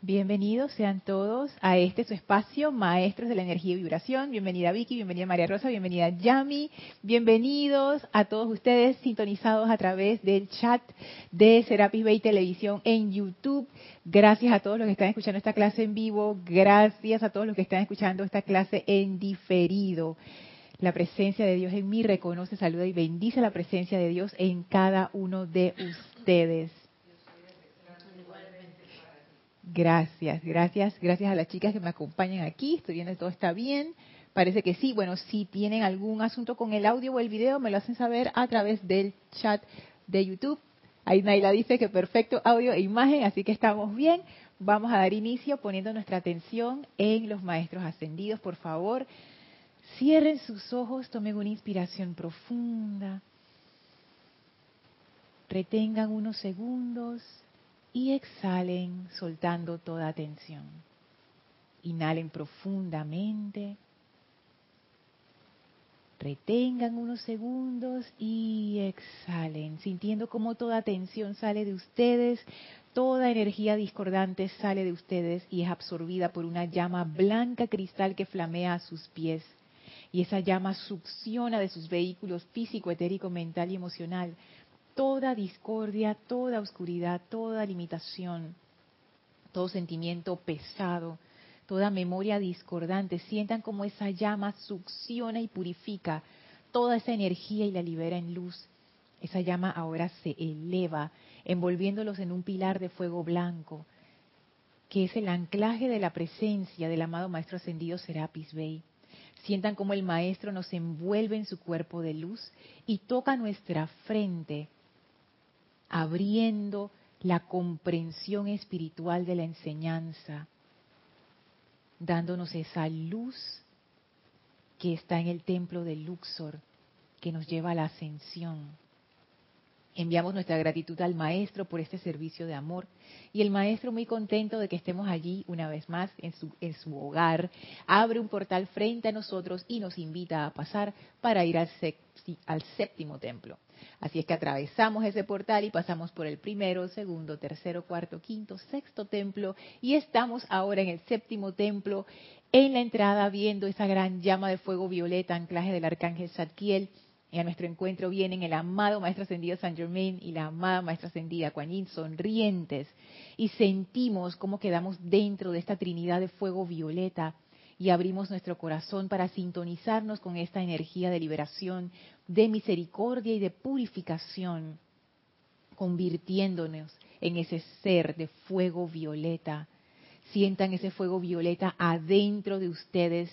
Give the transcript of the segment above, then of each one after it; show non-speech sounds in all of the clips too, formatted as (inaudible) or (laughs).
Bienvenidos sean todos a este su espacio, Maestros de la Energía y Vibración. Bienvenida Vicky, bienvenida María Rosa, bienvenida Yami. Bienvenidos a todos ustedes sintonizados a través del chat de Serapis Bay Televisión en YouTube. Gracias a todos los que están escuchando esta clase en vivo. Gracias a todos los que están escuchando esta clase en diferido. La presencia de Dios en mí reconoce, saluda y bendice la presencia de Dios en cada uno de ustedes. Gracias, gracias, gracias a las chicas que me acompañan aquí. Estoy viendo todo está bien. Parece que sí. Bueno, si tienen algún asunto con el audio o el video, me lo hacen saber a través del chat de YouTube. Ahí Naila dice que perfecto audio e imagen, así que estamos bien. Vamos a dar inicio poniendo nuestra atención en los maestros ascendidos. Por favor, cierren sus ojos, tomen una inspiración profunda. Retengan unos segundos y exhalen soltando toda tensión. Inhalen profundamente. Retengan unos segundos y exhalen, sintiendo cómo toda tensión sale de ustedes, toda energía discordante sale de ustedes y es absorbida por una llama blanca cristal que flamea a sus pies. Y esa llama succiona de sus vehículos físico, etérico, mental y emocional toda discordia, toda oscuridad, toda limitación, todo sentimiento pesado, toda memoria discordante. Sientan como esa llama succiona y purifica toda esa energía y la libera en luz. Esa llama ahora se eleva, envolviéndolos en un pilar de fuego blanco, que es el anclaje de la presencia del amado Maestro Ascendido Serapis Bey. Sientan como el Maestro nos envuelve en su cuerpo de luz y toca nuestra frente abriendo la comprensión espiritual de la enseñanza, dándonos esa luz que está en el templo de Luxor, que nos lleva a la ascensión. Enviamos nuestra gratitud al Maestro por este servicio de amor y el Maestro muy contento de que estemos allí una vez más en su, en su hogar, abre un portal frente a nosotros y nos invita a pasar para ir al, al séptimo templo. Así es que atravesamos ese portal y pasamos por el primero, segundo, tercero, cuarto, quinto, sexto templo y estamos ahora en el séptimo templo, en la entrada viendo esa gran llama de fuego violeta, anclaje del arcángel Zadkiel. Y a nuestro encuentro vienen el amado Maestro Ascendido San Germain y la amada Maestra Ascendida Kuan Yin sonrientes y sentimos cómo quedamos dentro de esta trinidad de fuego violeta y abrimos nuestro corazón para sintonizarnos con esta energía de liberación, de misericordia y de purificación, convirtiéndonos en ese ser de fuego violeta. Sientan ese fuego violeta adentro de ustedes,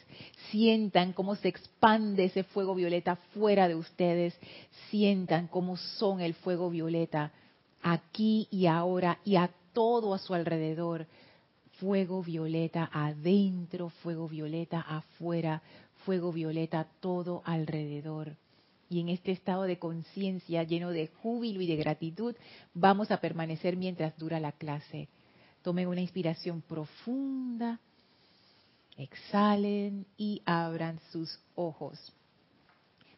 sientan cómo se expande ese fuego violeta fuera de ustedes, sientan cómo son el fuego violeta aquí y ahora y a todo a su alrededor, fuego violeta adentro, fuego violeta afuera, fuego violeta todo alrededor. Y en este estado de conciencia lleno de júbilo y de gratitud vamos a permanecer mientras dura la clase. Tomen una inspiración profunda, exhalen y abran sus ojos.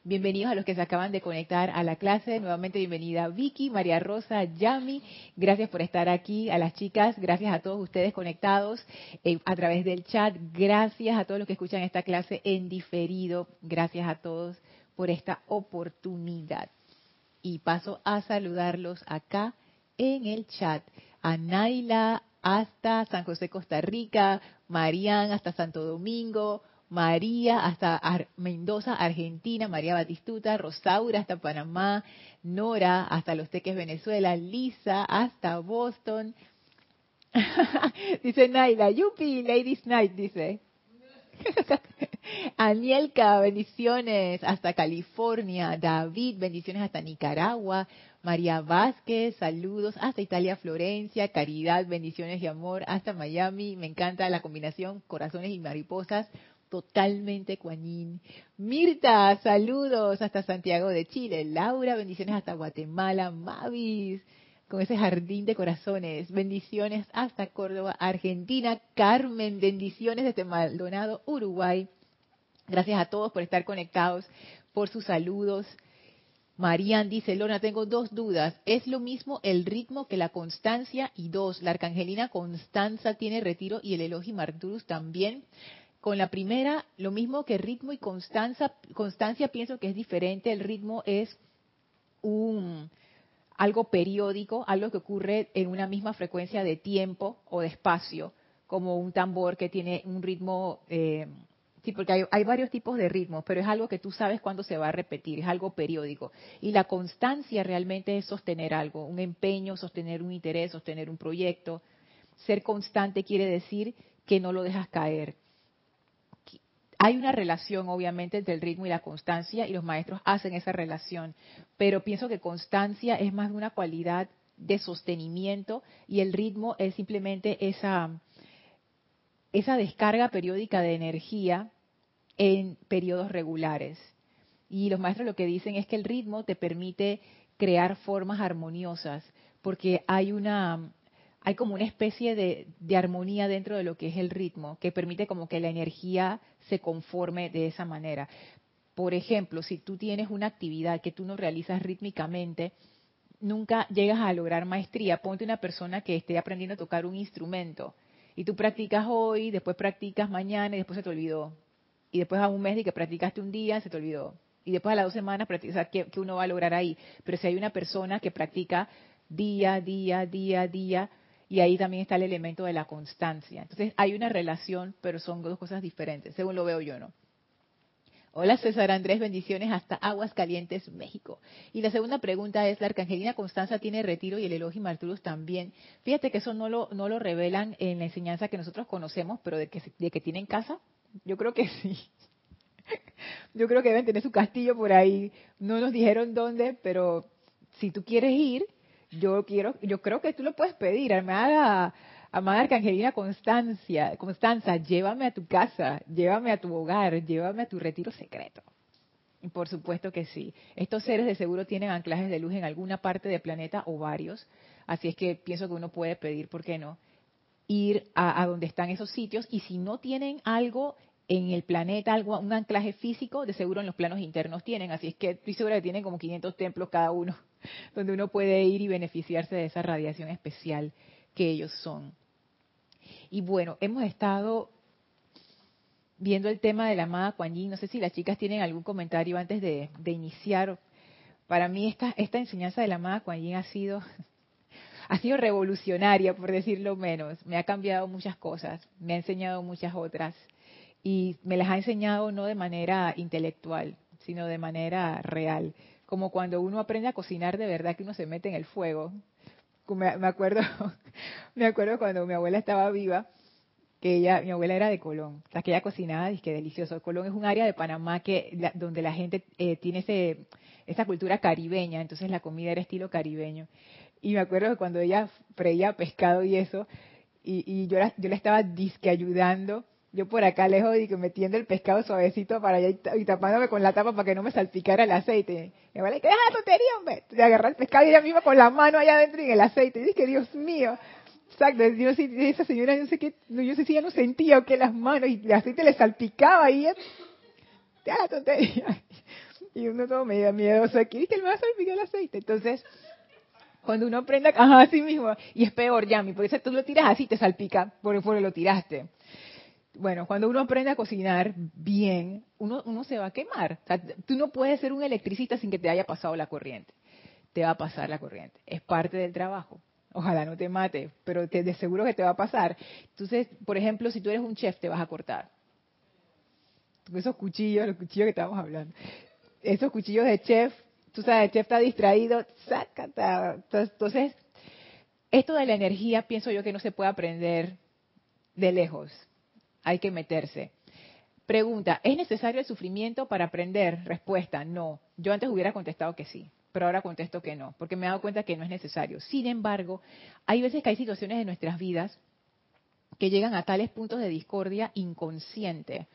Bienvenidos a los que se acaban de conectar a la clase. Nuevamente bienvenida Vicky, María Rosa, Yami. Gracias por estar aquí. A las chicas, gracias a todos ustedes conectados eh, a través del chat. Gracias a todos los que escuchan esta clase en diferido. Gracias a todos por esta oportunidad. Y paso a saludarlos acá en el chat. A Naila hasta San José, Costa Rica. Marían hasta Santo Domingo. María hasta Mendoza, Argentina, María Batistuta, Rosaura hasta Panamá, Nora hasta Los Teques, Venezuela, Lisa hasta Boston. (laughs) dice Naila, Yupi, Ladies Night, dice. (laughs) Anielka, bendiciones hasta California. David, bendiciones hasta Nicaragua. María Vázquez, saludos hasta Italia, Florencia. Caridad, bendiciones y amor hasta Miami. Me encanta la combinación corazones y mariposas totalmente cuañín. Mirta, saludos hasta Santiago de Chile. Laura, bendiciones hasta Guatemala. Mavis, con ese jardín de corazones. Bendiciones hasta Córdoba, Argentina. Carmen, bendiciones desde Maldonado, Uruguay. Gracias a todos por estar conectados, por sus saludos. Marían dice, Lorna, tengo dos dudas. ¿Es lo mismo el ritmo que la constancia? Y dos, la arcangelina Constanza tiene retiro y el Elohim Arcturus también. Con la primera, lo mismo que ritmo y constancia, constancia pienso que es diferente. El ritmo es un algo periódico, algo que ocurre en una misma frecuencia de tiempo o de espacio, como un tambor que tiene un ritmo eh, Sí, porque hay, varios tipos de ritmos, pero es algo que tú sabes cuándo se va a repetir, es algo periódico. Y la constancia realmente es sostener algo, un empeño, sostener un interés, sostener un proyecto. Ser constante quiere decir que no lo dejas caer. Hay una relación, obviamente, entre el ritmo y la constancia, y los maestros hacen esa relación, pero pienso que constancia es más de una cualidad de sostenimiento y el ritmo es simplemente esa, esa descarga periódica de energía en periodos regulares. Y los maestros lo que dicen es que el ritmo te permite crear formas armoniosas, porque hay una hay como una especie de, armonía dentro de lo que es el ritmo, que permite como que la energía se conforme de esa manera. Por ejemplo, si tú tienes una actividad que tú no realizas rítmicamente, nunca llegas a lograr maestría. Ponte una persona que esté aprendiendo a tocar un instrumento y tú practicas hoy, después practicas mañana y después se te olvidó y después a un mes de que practicaste un día, se te olvidó. Y después a las dos semanas, o sea, ¿qué, uno va a lograr ahí? Pero si hay una persona que practica día, día, día, día, y ahí también está el elemento de la constancia. Entonces hay una relación, pero son dos cosas diferentes, según lo veo yo, ¿no? Hola César Andrés, bendiciones hasta Aguas Calientes, México. Y la segunda pregunta es, ¿la Arcangelina Constanza tiene retiro y el Elohim Arturus también? Fíjate que eso no lo, no lo revelan en la enseñanza que nosotros conocemos, pero de que, de que tienen casa, yo creo que sí. (laughs) Yo creo que deben tener su castillo por ahí. No nos dijeron dónde, pero si tú quieres ir, yo quiero, yo creo que tú lo puedes pedir. Amada, amada Arcangelina Constancia, Constanza, llévame a tu casa, llévame a tu hogar, llévame a tu retiro secreto. Y por supuesto que sí. Estos seres de seguro tienen anclajes de luz en alguna parte del planeta o varios. Así es que pienso que uno puede pedir, ¿por qué no? Ir a, a donde están esos sitios y si no tienen algo en el planeta algo, un anclaje físico, de seguro en los planos internos tienen, así es que estoy segura que tienen como 500 templos cada uno, (laughs) donde uno puede ir y beneficiarse de esa radiación especial que ellos son. Y bueno, hemos estado viendo el tema de la amada Kuan Yin. No sé si las chicas tienen algún comentario antes de, iniciar. Para mí esta, esta enseñanza de la amada Kuan Yin ha sido, (laughs) ha sido revolucionaria, por decirlo menos. Me ha cambiado muchas cosas, me ha enseñado muchas otras y me las ha enseñado no de manera intelectual, sino de manera real. Como cuando uno aprende a cocinar de verdad que uno se mete en el fuego. Me, acuerdo, (laughs) me acuerdo cuando mi abuela estaba viva, que ella, mi abuela era de Colón, o sea, que ella cocinaba y que delicioso. Colón es un área de Panamá que donde la gente eh, tiene ese, esa cultura caribeña, entonces la comida era estilo caribeño. Y me acuerdo que cuando ella freía pescado y eso, y, y yo, la, yo le estaba disque ayudando, yo por acá lejos y que metiendo el pescado suavecito para allá y, tapándome con la tapa para que no me salpicara el aceite. Me vale que deja tontería, hombre. De agarrar el pescado y ella misma con la mano allá adentro en el aceite. Y dije, Dios mío. Exacto, yo esa señora, yo sé que, yo sé si ella no sentía que las manos y el aceite le salpicaba y ella, deja tontería. Y uno todo medio miedoso aquí, que le va a salpicar el aceite. Entonces, cuando uno aprende a así mismo, y es peor, Yami, porque eso tú lo tiras así, te salpica, porque, porque lo tiraste bueno, cuando uno aprende a cocinar bien, uno, uno se va a quemar. tú no puedes ser un electricista sin que te haya pasado la corriente. Te va a pasar la corriente. Es parte del trabajo. Ojalá no te mate, pero te, de seguro que te va a pasar. Entonces, por ejemplo, si tú eres un chef, te vas a cortar. Esos cuchillos, los cuchillos que estábamos hablando. Esos cuchillos de chef, tú sabes, el chef está distraído. Entonces, esto de la energía pienso yo que no se puede aprender de lejos hay que meterse. Pregunta, ¿es necesario el sufrimiento para aprender? Respuesta, no. Yo antes hubiera contestado que sí, pero ahora contesto que no, porque me he dado cuenta que no es necesario. Sin embargo, hay veces que hay situaciones en nuestras vidas que llegan a tales puntos de discordia inconsciente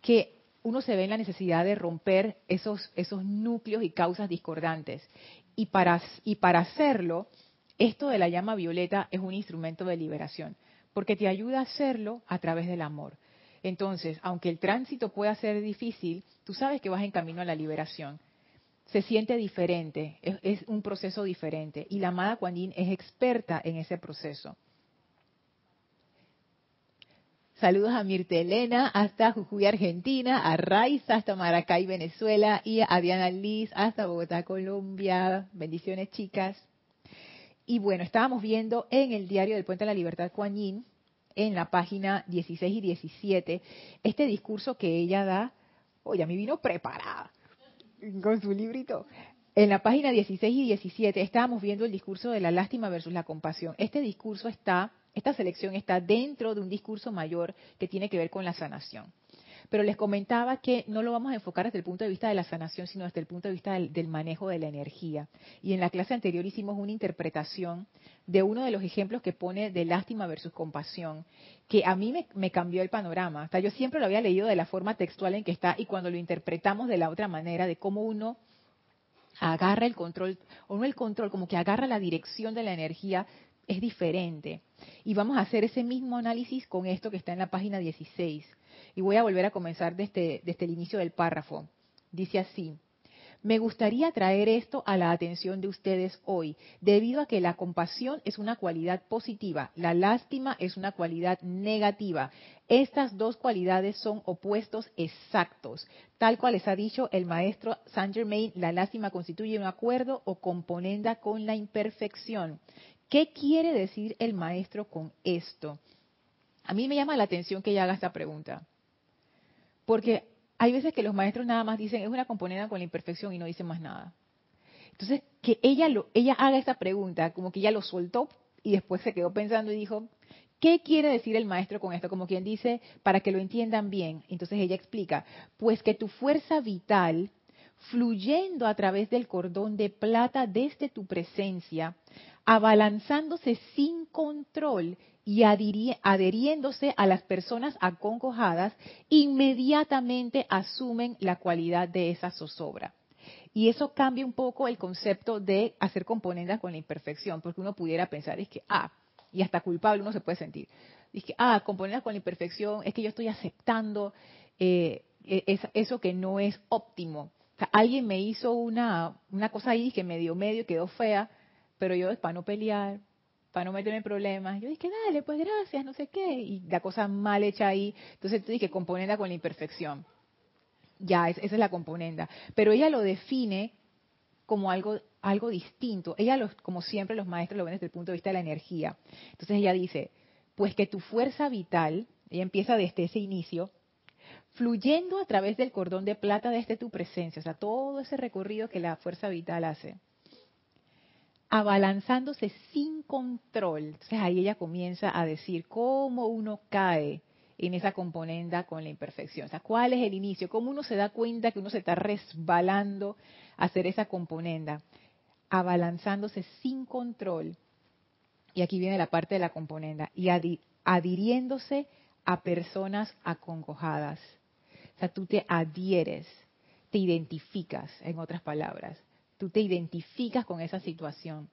que uno se ve en la necesidad de romper esos, esos núcleos y causas discordantes. Y para, y para hacerlo, esto de la llama violeta es un instrumento de liberación porque te ayuda a hacerlo a través del amor. Entonces, aunque el tránsito pueda ser difícil, tú sabes que vas en camino a la liberación. se siente diferente, es, un proceso diferente. Y la amada Kuan es experta en ese proceso. Saludos a Mirta Elena hasta Jujuy, Argentina, a Raiza hasta Maracay, Venezuela y a Diana Liz hasta Bogotá, Colombia. Bendiciones, chicas. Y bueno, estábamos viendo en el diario del Puente de la Libertad Kuan Yin, en la página 16 y 17, este discurso que ella da. Oye, a mí vino preparada con su librito. En la página 16 y 17 estábamos viendo el discurso de la lástima versus la compasión. Este discurso está, esta selección está dentro de un discurso mayor que tiene que ver con la sanación. Pero les comentaba que no lo vamos a enfocar desde el punto de vista de la sanación, sino desde el punto de vista del, manejo de la energía. Y en la clase anterior hicimos una interpretación de uno de los ejemplos que pone de lástima versus compasión, que a mí me, cambió el panorama. O yo siempre lo había leído de la forma textual en que está y cuando lo interpretamos de la otra manera, de cómo uno agarra el control, o no el control, como que agarra la dirección de la energía, es diferente. Y vamos a hacer ese mismo análisis con esto que está en la página 16. Y voy a volver a comenzar desde, desde el inicio del párrafo. Dice así, me gustaría traer esto a la atención de ustedes hoy, debido a que la compasión es una cualidad positiva, la lástima es una cualidad negativa. Estas dos cualidades son opuestos exactos. Tal cual les ha dicho el maestro Saint Germain, la lástima constituye un acuerdo o componenda con la imperfección. ¿Qué quiere decir el maestro con esto? A mí me llama la atención que ella haga esta pregunta. Porque hay veces que los maestros nada más dicen, es una componente con la imperfección y no dicen más nada. Entonces, que ella, ella haga esta pregunta, como que ella lo soltó y después se quedó pensando y dijo, ¿qué quiere decir el maestro con esto? Como quien dice, para que lo entiendan bien. Entonces ella explica, pues que tu fuerza vital, fluyendo a través del cordón de plata desde tu presencia, abalanzándose sin control y adhiriéndose a las personas acongojadas, inmediatamente asumen la cualidad de esa zozobra. Y eso cambia un poco el concepto de hacer componendas con la imperfección, porque uno pudiera pensar, es que, ah, y hasta culpable uno se puede sentir. Es que, ah, componendas con la imperfección, es que yo estoy aceptando eh, e-, eso que no es óptimo. Alguien me hizo una, una cosa ahí que medio medio quedó fea, pero yo para no pelear, para no meterme en problemas. Yo dije, dale, pues gracias, no sé qué. Y la cosa mal hecha ahí. Entonces tú dije, componenda con la imperfección. Ya, esa es la componenda. Pero ella lo define como algo, algo distinto. Ella, los, como siempre, los maestros lo ven desde el punto de vista de la energía. Entonces ella dice, pues que tu fuerza vital, ella empieza desde ese inicio, fluyendo a través del cordón de plata desde tu presencia, o sea, todo ese recorrido que la fuerza vital hace abalanzándose sin control. Entonces ahí ella comienza a decir cómo uno cae en esa componenda con la imperfección. O sea, ¿cuál es el inicio? ¿Cómo uno se da cuenta que uno se está resbalando a hacer esa componenda? Abalanzándose sin control. Y aquí viene la parte de la componenda. Y adhiriéndose a personas acongojadas. O sea, tú te adhieres, te identificas, en otras palabras tú te identificas con esa situación.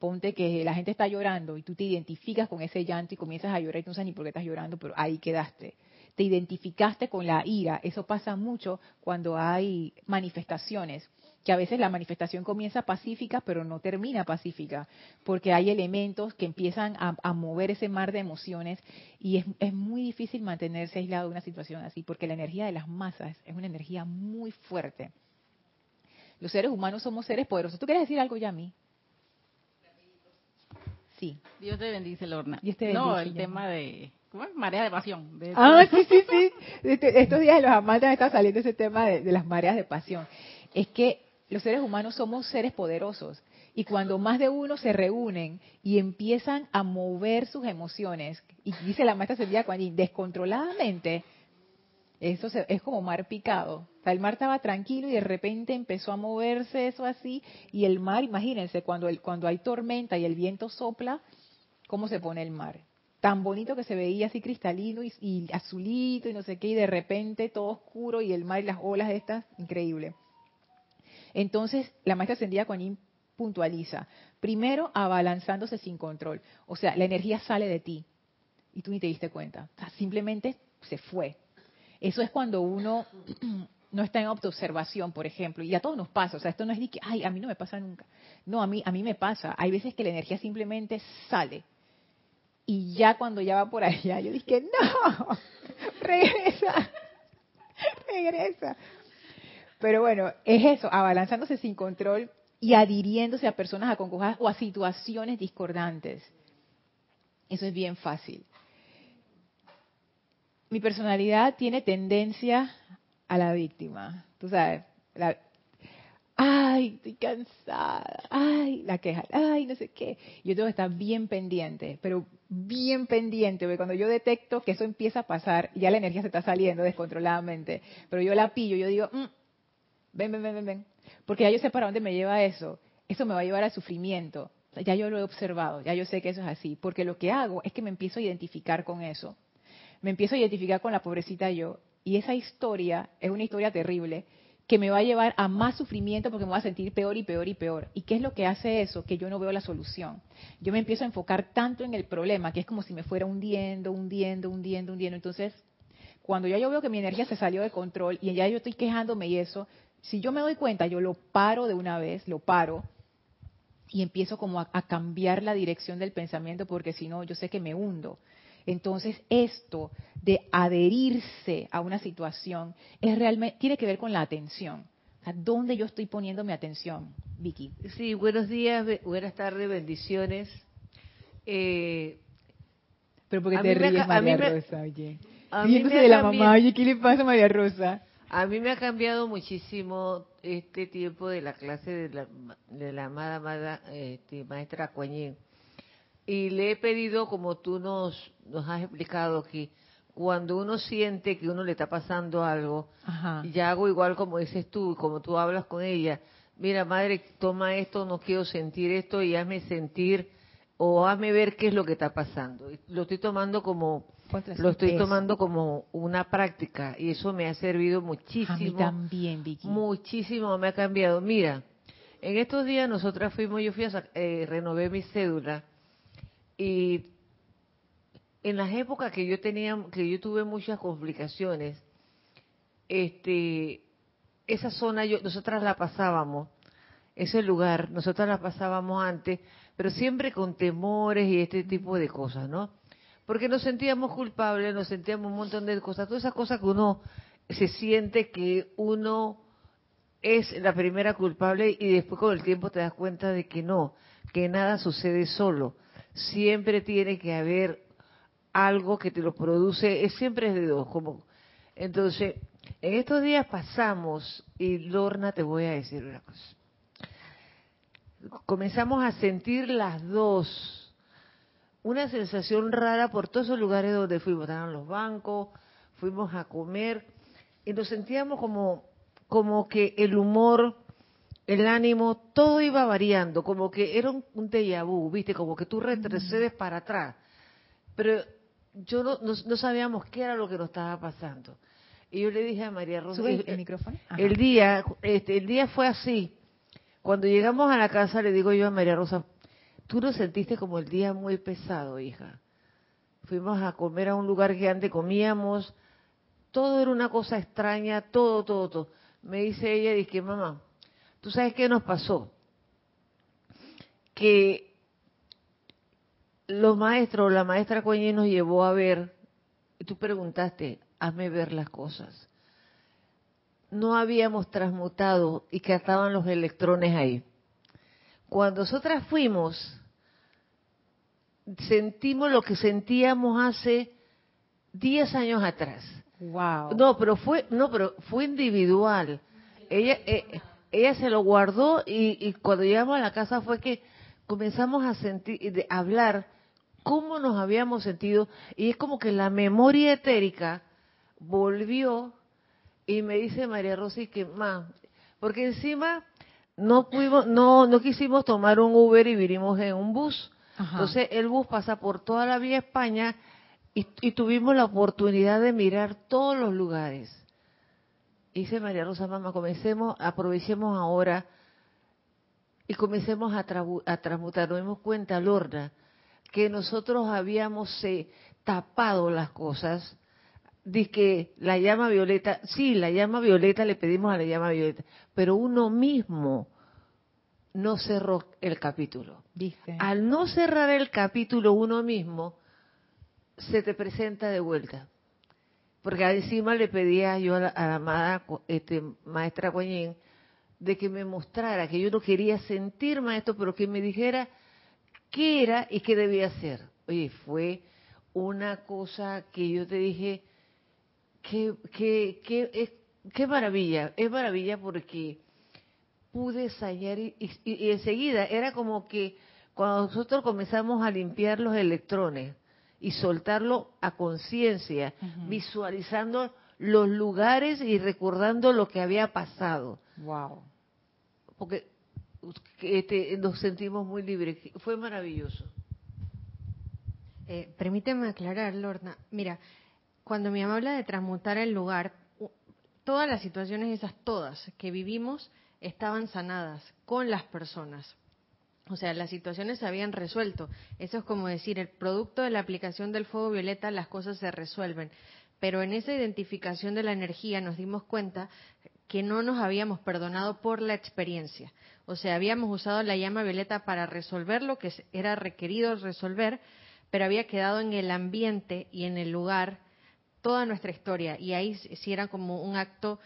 Ponte que la gente está llorando y tú te identificas con ese llanto y comienzas a llorar y tú no sabes ni por qué estás llorando, pero ahí quedaste. Te identificaste con la ira. Eso pasa mucho cuando hay manifestaciones, que a veces la manifestación comienza pacífica, pero no termina pacífica, porque hay elementos que empiezan a, mover ese mar de emociones y es, es muy difícil mantenerse aislado de una situación así, porque la energía de las masas es una energía muy fuerte. Los seres humanos somos seres poderosos. ¿Tú quieres decir algo, ya a mí? Sí. Dios te bendice, Lorna. Dios te bendice, no, el tema de... ¿Cómo es? Marea de pasión. ah, sí, sí, sí. Este, estos días los amantes está saliendo ese tema de, las mareas de pasión. Es que los seres humanos somos seres poderosos. Y cuando más de uno se reúnen y empiezan a mover sus emociones, y dice la maestra Sevilla Juanín, descontroladamente, eso es como mar picado. El mar estaba tranquilo y de repente empezó a moverse eso así. Y el mar, imagínense, cuando, cuando hay tormenta y el viento sopla, ¿cómo se pone el mar? Tan bonito que se veía así cristalino y, azulito y no sé qué, y de repente todo oscuro y el mar y las olas estas, increíble. Entonces, la maestra ascendida Coañín puntualiza. Primero, abalanzándose sin control. O sea, la energía sale de ti y tú ni te diste cuenta. O sea, simplemente se fue eso es cuando uno (clears throat) no está en autoobservación, por ejemplo, y a todos nos pasa, o sea, esto no es ni que, ay, a mí no me pasa nunca. No, a mí, a mí me pasa. Hay veces que la energía simplemente sale. Y ya cuando ya va por allá, yo dije, no, (laughs) regresa, (laughs) regresa. Pero bueno, es eso, abalanzándose sin control y adhiriéndose a personas acongojadas o a situaciones discordantes. Eso es bien fácil. Mi personalidad tiene tendencia a la víctima. Tú sabes, ay, estoy cansada, ay, la queja, ay, no sé qué. Yo tengo que estar bien pendiente, pero bien pendiente, porque cuando yo detecto que eso empieza a pasar, ya la energía se está saliendo descontroladamente, pero yo la pillo, yo digo, mm, ven, ven, ven, ven, ven, porque ya yo sé para dónde me lleva eso, eso me va a llevar al sufrimiento, ya yo lo he observado, ya yo sé que eso es así, porque lo que hago es que me empiezo a identificar con eso, me empiezo a identificar con la pobrecita yo, y esa historia es una historia terrible que me va a llevar a más sufrimiento porque me voy a sentir peor y peor y peor. ¿Y qué es lo que hace eso? Que yo no veo la solución. Yo me empiezo a enfocar tanto en el problema que es como si me fuera hundiendo, hundiendo, hundiendo, hundiendo. Entonces, cuando ya yo veo que mi energía se salió de control y ya yo estoy quejándome y eso, si yo me doy cuenta, yo lo paro de una vez, lo paro y empiezo como a, a cambiar la dirección del pensamiento porque si no, yo sé que me hundo. Entonces, esto de adherirse a una situación es realmente tiene que ver con la atención. O sea, ¿dónde yo estoy poniendo mi atención, Vicky? Sí, buenos días, buenas tardes, bendiciones. Eh, Pero porque te ríes, María Rosa, oye. Me de la mamá, oye, ¿qué le pasa a María Rosa? A mí me ha cambiado muchísimo este tiempo de la clase de la, de la amada, amada este, maestra Coañín y le he pedido, como tú nos, nos has explicado aquí, cuando uno siente que uno le está pasando algo, ya hago igual como dices tú, como tú hablas con ella, mira madre, toma esto, no quiero sentir esto y hazme sentir o hazme ver qué es lo que está pasando. Lo estoy tomando como lo estoy tomando como una práctica y eso me ha servido muchísimo. A mí también, Vicky. Muchísimo me ha cambiado. Mira, en estos días nosotras fuimos, yo fui a eh, renové mi cédula y en las épocas que yo tenía, que yo tuve muchas complicaciones, este, esa zona yo, nosotras la pasábamos, ese lugar, nosotras la pasábamos antes, pero siempre con temores y este tipo de cosas, ¿no? Porque nos sentíamos culpables, nos sentíamos un montón de cosas, todas esas cosas que uno se siente que uno es la primera culpable y después con el tiempo te das cuenta de que no, que nada sucede solo siempre tiene que haber algo que te lo produce, es siempre es de dos, como entonces, en estos días pasamos, y Lorna te voy a decir una cosa. Comenzamos a sentir las dos una sensación rara por todos esos lugares donde fuimos, estaban los bancos, fuimos a comer y nos sentíamos como como que el humor el ánimo, todo iba variando, como que era un, un déjà vu, ¿viste? Como que tú retrocedes para atrás. Pero yo no, no, sabíamos qué era lo que nos estaba pasando. Y yo le dije a María Rosa... el, el, micrófono? El día, este, el día fue así. Cuando llegamos a la casa le digo yo a María Rosa, tú no sentiste como el día muy pesado, hija. Fuimos a comer a un lugar que antes comíamos, todo era una cosa extraña, todo, todo, todo. Me dice ella, dije, mamá, ¿Tú sabes qué nos pasó? Que los maestros, la maestra Coñi nos llevó a ver, y tú preguntaste, hazme ver las cosas. No habíamos transmutado y que estaban los electrones ahí. Cuando nosotras fuimos, sentimos lo que sentíamos hace 10 años atrás. Wow. No, pero fue, no, pero fue individual. Ella, eh, ella se lo guardó y, cuando llegamos a la casa fue que comenzamos a sentir, de hablar cómo nos habíamos sentido. Y es como que la memoria etérica volvió y me dice María Rosy que más, porque encima no pudimos, no, no quisimos tomar un Uber y vinimos en un bus. Entonces el bus pasa por toda la vía España y tuvimos la oportunidad de mirar todos los lugares dice María Rosa Mama, comencemos, aprovechemos ahora y comencemos a, transmutar. Nos dimos cuenta, Lorna, que nosotros habíamos eh, tapado las cosas dice que la llama violeta, sí, la llama violeta le pedimos a la llama violeta, pero uno mismo no cerró el capítulo. Dice. Al no cerrar el capítulo uno mismo, se te presenta de vuelta. Porque encima le pedía yo a la, amada este, maestra Guañén de que me mostrara que yo no quería sentir maestro, pero que me dijera qué era y qué debía hacer. Oye, fue una cosa que yo te dije, que, que, que, qué maravilla, es maravilla porque pude salir y, y, enseguida era como que cuando nosotros comenzamos a limpiar los electrones y soltarlo a conciencia, visualizando los lugares y recordando lo que había pasado. Wow. Porque este, nos sentimos muy libres. Fue maravilloso. Eh, permíteme aclarar, Lorna. Mira, cuando mi mamá habla de transmutar el lugar, todas las situaciones esas, todas que vivimos, estaban sanadas con las personas. O sea, las situaciones se habían resuelto. Eso es como decir, el producto de la aplicación del fuego violeta, las cosas se resuelven. Pero en esa identificación de la energía nos dimos cuenta que no nos habíamos perdonado por la experiencia. O sea, habíamos usado la llama violeta para resolver lo que era requerido resolver, pero había quedado en el ambiente y en el lugar toda nuestra historia. Y ahí sí era como un acto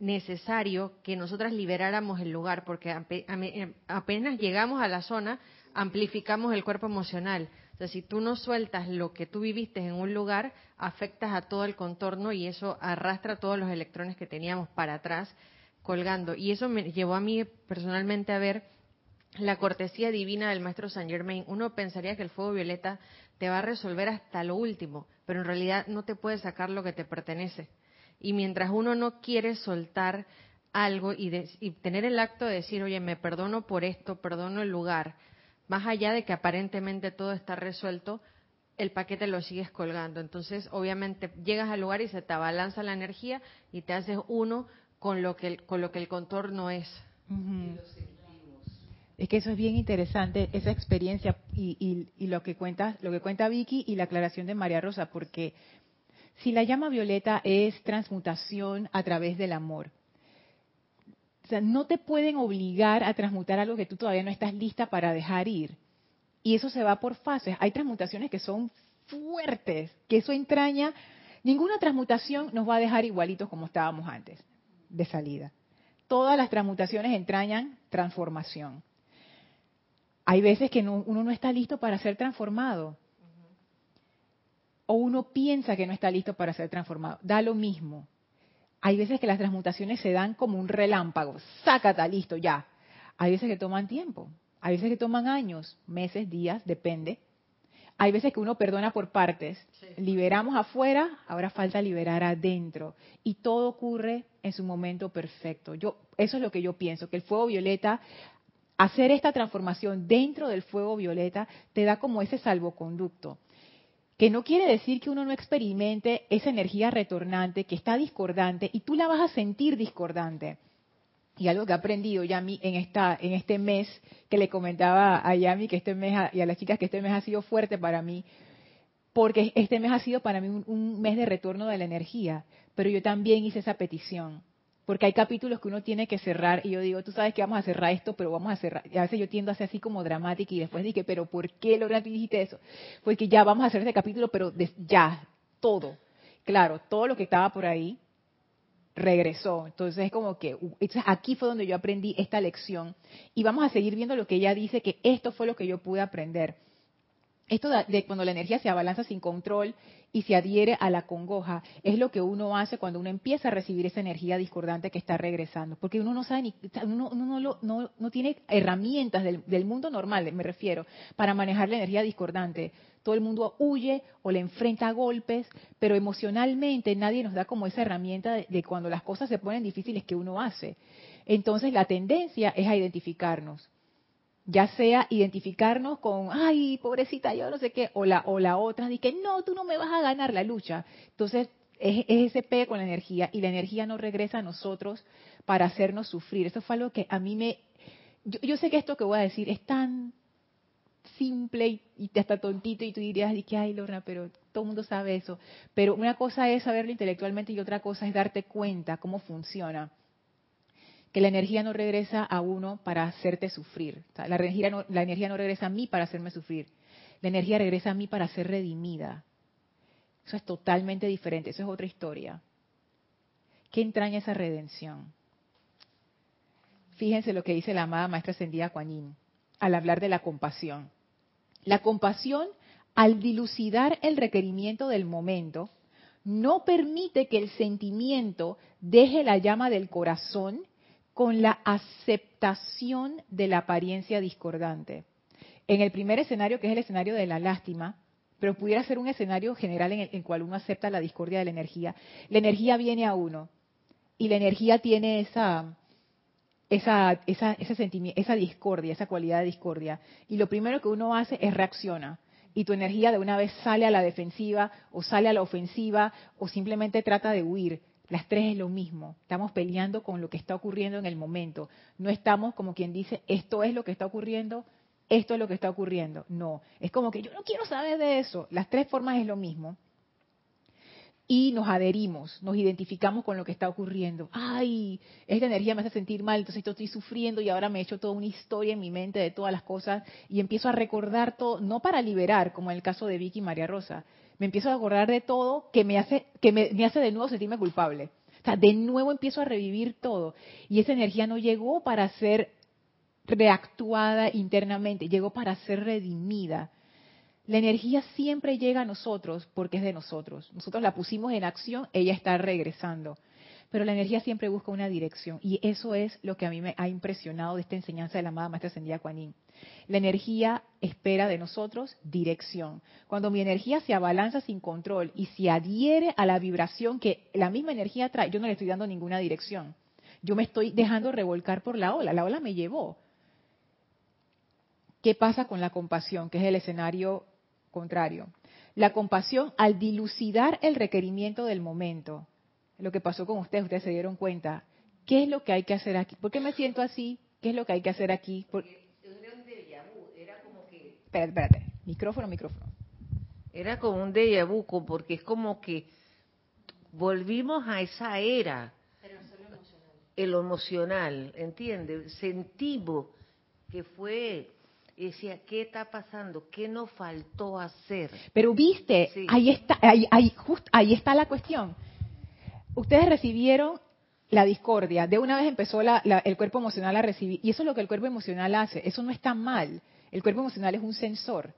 necesario que nosotras liberáramos el lugar, porque eh, apenas llegamos a la zona, amplificamos el cuerpo emocional. O sea, si tú no sueltas lo que tú viviste en un lugar, afectas a todo el contorno y eso arrastra todos los electrones que teníamos para atrás colgando. Y eso me llevó a mí personalmente a ver la cortesía divina del maestro Saint Germain. Uno pensaría que el fuego violeta te va a resolver hasta lo último, pero en realidad no te puede sacar lo que te pertenece. Y mientras uno no quiere soltar algo y, tener el acto de decir, oye, me perdono por esto, perdono el lugar, más allá de que aparentemente todo está resuelto, el paquete lo sigues colgando. Entonces, obviamente, llegas al lugar y se te abalanza la energía y te haces uno con lo que el, con lo que el contorno es. Es que eso es bien interesante, esa experiencia y, y, lo que cuenta, lo que cuenta Vicky y la aclaración de María Rosa, porque si la llama violeta es transmutación a través del amor, o sea, no te pueden obligar a transmutar algo que tú todavía no estás lista para dejar ir. Y eso se va por fases. Hay transmutaciones que son fuertes, que eso entraña. Ninguna transmutación nos va a dejar igualitos como estábamos antes, de salida. Todas las transmutaciones entrañan transformación. Hay veces que uno no está listo para ser transformado o uno piensa que no está listo para ser transformado. Da lo mismo. Hay veces que las transmutaciones se dan como un relámpago. Sácata, listo, ya. Hay veces que toman tiempo. Hay veces que toman años, meses, días, depende. Hay veces que uno perdona por partes. Liberamos afuera, ahora falta liberar adentro. Y todo ocurre en su momento perfecto. Yo, eso es lo que yo pienso, que el fuego violeta, hacer esta transformación dentro del fuego violeta, te da como ese salvoconducto que no quiere decir que uno no experimente esa energía retornante que está discordante y tú la vas a sentir discordante. Y algo que he aprendido ya en, esta, en este mes, que le comentaba a Yami que este mes y a las chicas que este mes ha sido fuerte para mí, porque este mes ha sido para mí un mes de retorno de la energía, pero yo también hice esa petición porque hay capítulos que uno tiene que cerrar y yo digo, tú sabes que vamos a cerrar esto, pero vamos a cerrar. Y a veces yo tiendo a ser así como dramática y después dije, pero ¿por qué Lorena tú dijiste eso? Porque ya vamos a hacer este capítulo, pero ya, todo. Claro, todo lo que estaba por ahí regresó. Entonces es como que aquí fue donde yo aprendí esta lección y vamos a seguir viendo lo que ella dice, que esto fue lo que yo pude aprender. Esto de cuando la energía se abalanza sin control y se adhiere a la congoja, es lo que uno hace cuando uno empieza a recibir esa energía discordante que está regresando, porque uno no sabe ni, uno, no, no, tiene herramientas del, del, mundo normal, me refiero, para manejar la energía discordante. Todo el mundo huye o le enfrenta a golpes, pero emocionalmente nadie nos da como esa herramienta de, de cuando las cosas se ponen difíciles que uno hace. Entonces la tendencia es a identificarnos ya sea identificarnos con, ay, pobrecita, yo no sé qué, o la, o la otra, de que no, tú no me vas a ganar la lucha. Entonces, es, ese pe con la energía y la energía no regresa a nosotros para hacernos sufrir. Eso fue algo que a mí me... Yo, sé que esto que voy a decir es tan simple y, hasta tontito y tú dirías, que ay Lorna, pero todo el mundo sabe eso. Pero una cosa es saberlo intelectualmente y otra cosa es darte cuenta cómo funciona. Que la energía no regresa a uno para hacerte sufrir. la, energía no, regresa a mí para hacerme sufrir. La energía regresa a mí para ser redimida. Eso es totalmente diferente, eso es otra historia. ¿Qué entraña esa redención? Fíjense lo que dice la amada maestra ascendida Kuan al hablar de la compasión. La compasión, al dilucidar el requerimiento del momento, no permite que el sentimiento deje la llama del corazón con la aceptación de la apariencia discordante. En el primer escenario, que es el escenario de la lástima, pero pudiera ser un escenario general en el, cual uno acepta la discordia de la energía, la energía viene a uno y la energía tiene esa, esa, esa, ese sentimiento, esa discordia, esa cualidad de discordia. Y lo primero que uno hace es reacciona. Y tu energía de una vez sale a la defensiva o sale a la ofensiva o simplemente trata de huir. Las tres es lo mismo. Estamos peleando con lo que está ocurriendo en el momento. No estamos como quien dice, esto es lo que está ocurriendo, esto es lo que está ocurriendo. No, es como que yo no quiero saber de eso. Las tres formas es lo mismo y nos adherimos, nos identificamos con lo que está ocurriendo. Ay, esta energía me hace sentir mal, entonces estoy sufriendo y ahora me he hecho toda una historia en mi mente de todas las cosas y empiezo a recordar todo, no para liberar, como en el caso de Vicky y María Rosa, me empiezo a acordar de todo que me hace, que me hace de nuevo sentirme culpable. O sea, de nuevo empiezo a revivir todo. Y esa energía no llegó para ser reactuada internamente, llegó para ser redimida. La energía siempre llega a nosotros porque es de nosotros. Nosotros la pusimos en acción, ella está regresando. Pero la energía siempre busca una dirección y eso es lo que a mí me ha impresionado de esta enseñanza de la amada Maestra Ascendida La energía espera de nosotros dirección. Cuando mi energía se abalanza sin control y se adhiere a la vibración que la misma energía trae, yo no le estoy dando ninguna dirección. Yo me estoy dejando revolcar por la ola. La ola me llevó. ¿Qué pasa con la compasión, que es el escenario contrario. La compasión al dilucidar el requerimiento del momento. Lo que pasó con ustedes, ustedes se dieron cuenta. ¿Qué es lo que hay que hacer aquí? ¿Por qué me siento así? ¿Qué es lo que hay que hacer aquí? Era como que... Espérate, espérate. Micrófono, micrófono. Era como un déjà vu, porque es como que volvimos a esa era. Pero solo emocional. El emocional, ¿entiendes? Sentimos que fue y decía, ¿qué está pasando? ¿Qué nos faltó hacer? Pero viste, ahí está, ahí, ahí está la cuestión. Ustedes recibieron la discordia, de una vez empezó el cuerpo emocional a recibir, y eso es lo que el cuerpo emocional hace, eso no está mal, el cuerpo emocional es un sensor,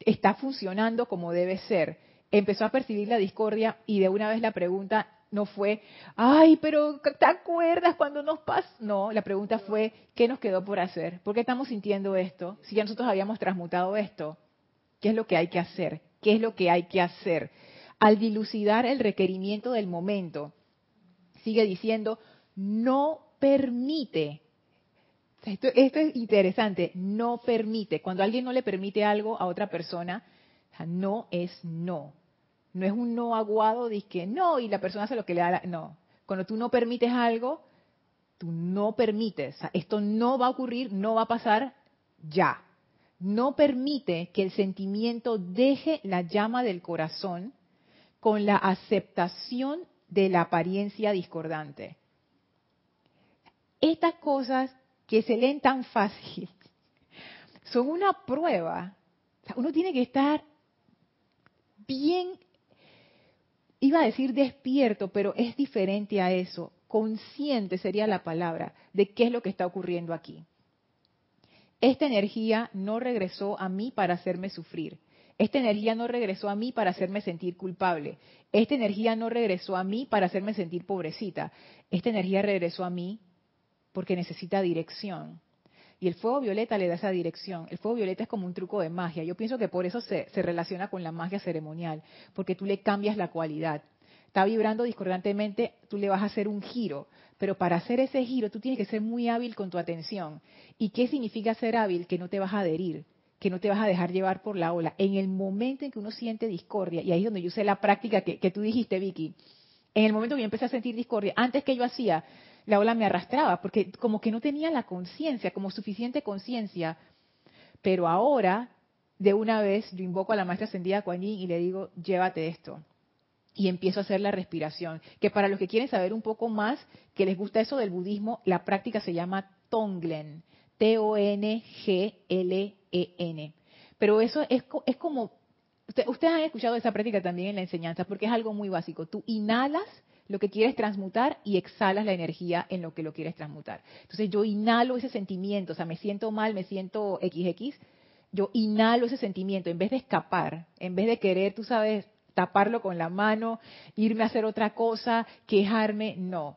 está funcionando como debe ser, empezó a percibir la discordia y de una vez la pregunta no fue, ay, pero ¿te acuerdas cuando nos pasó? No, la pregunta fue, ¿qué nos quedó por hacer? ¿Por qué estamos sintiendo esto? Si ya nosotros habíamos transmutado esto, ¿qué es lo que hay que hacer? ¿Qué es lo que hay que hacer? Al dilucidar el requerimiento del momento, sigue diciendo, no permite. Esto, esto es interesante, no permite. Cuando alguien no le permite algo a otra persona, no es no. No es un no aguado de que no y la persona hace lo que le da la... No. Cuando tú no permites algo, tú no permites. esto no va a ocurrir, no va a pasar ya. No permite que el sentimiento deje la llama del corazón con la aceptación de la apariencia discordante. Estas cosas que se leen tan fácil son una prueba. uno tiene que estar bien iba a decir despierto, pero es diferente a eso. Consciente sería la palabra de qué es lo que está ocurriendo aquí. Esta energía no regresó a mí para hacerme sufrir. Esta energía no regresó a mí para hacerme sentir culpable. Esta energía no regresó a mí para hacerme sentir pobrecita. Esta energía regresó a mí porque necesita dirección. Y el fuego violeta le da esa dirección. El fuego violeta es como un truco de magia. Yo pienso que por eso se, relaciona con la magia ceremonial, porque tú le cambias la cualidad. Está vibrando discordantemente, tú le vas a hacer un giro. Pero para hacer ese giro tú tienes que ser muy hábil con tu atención. ¿Y qué significa ser hábil? Que no te vas a adherir, que no te vas a dejar llevar por la ola. En el momento en que uno siente discordia, y ahí es donde yo sé la práctica que, que tú dijiste, Vicky, en el momento que yo empecé a sentir discordia, antes que yo hacía, la ola me arrastraba, porque como que no tenía la conciencia, como suficiente conciencia Pero ahora, de una vez, yo invoco a la maestra ascendida Kuan Yin y le digo, llévate esto. Y empiezo a hacer la respiración. Que para los que quieren saber un poco más, que les gusta eso del budismo, la práctica se llama Tonglen. T-O-N-G-L-E-N. Pero eso es, es como, ustedes han escuchado esa práctica también en la enseñanza, porque es algo muy básico. Tú inhalas lo que quieres transmutar y exhalas la energía en lo que lo quieres transmutar. Entonces yo inhalo ese sentimiento, o sea, me siento mal, me siento XX, yo inhalo ese sentimiento en vez de escapar, en vez de querer, tú sabes, taparlo con la mano, irme a hacer otra cosa, quejarme, no.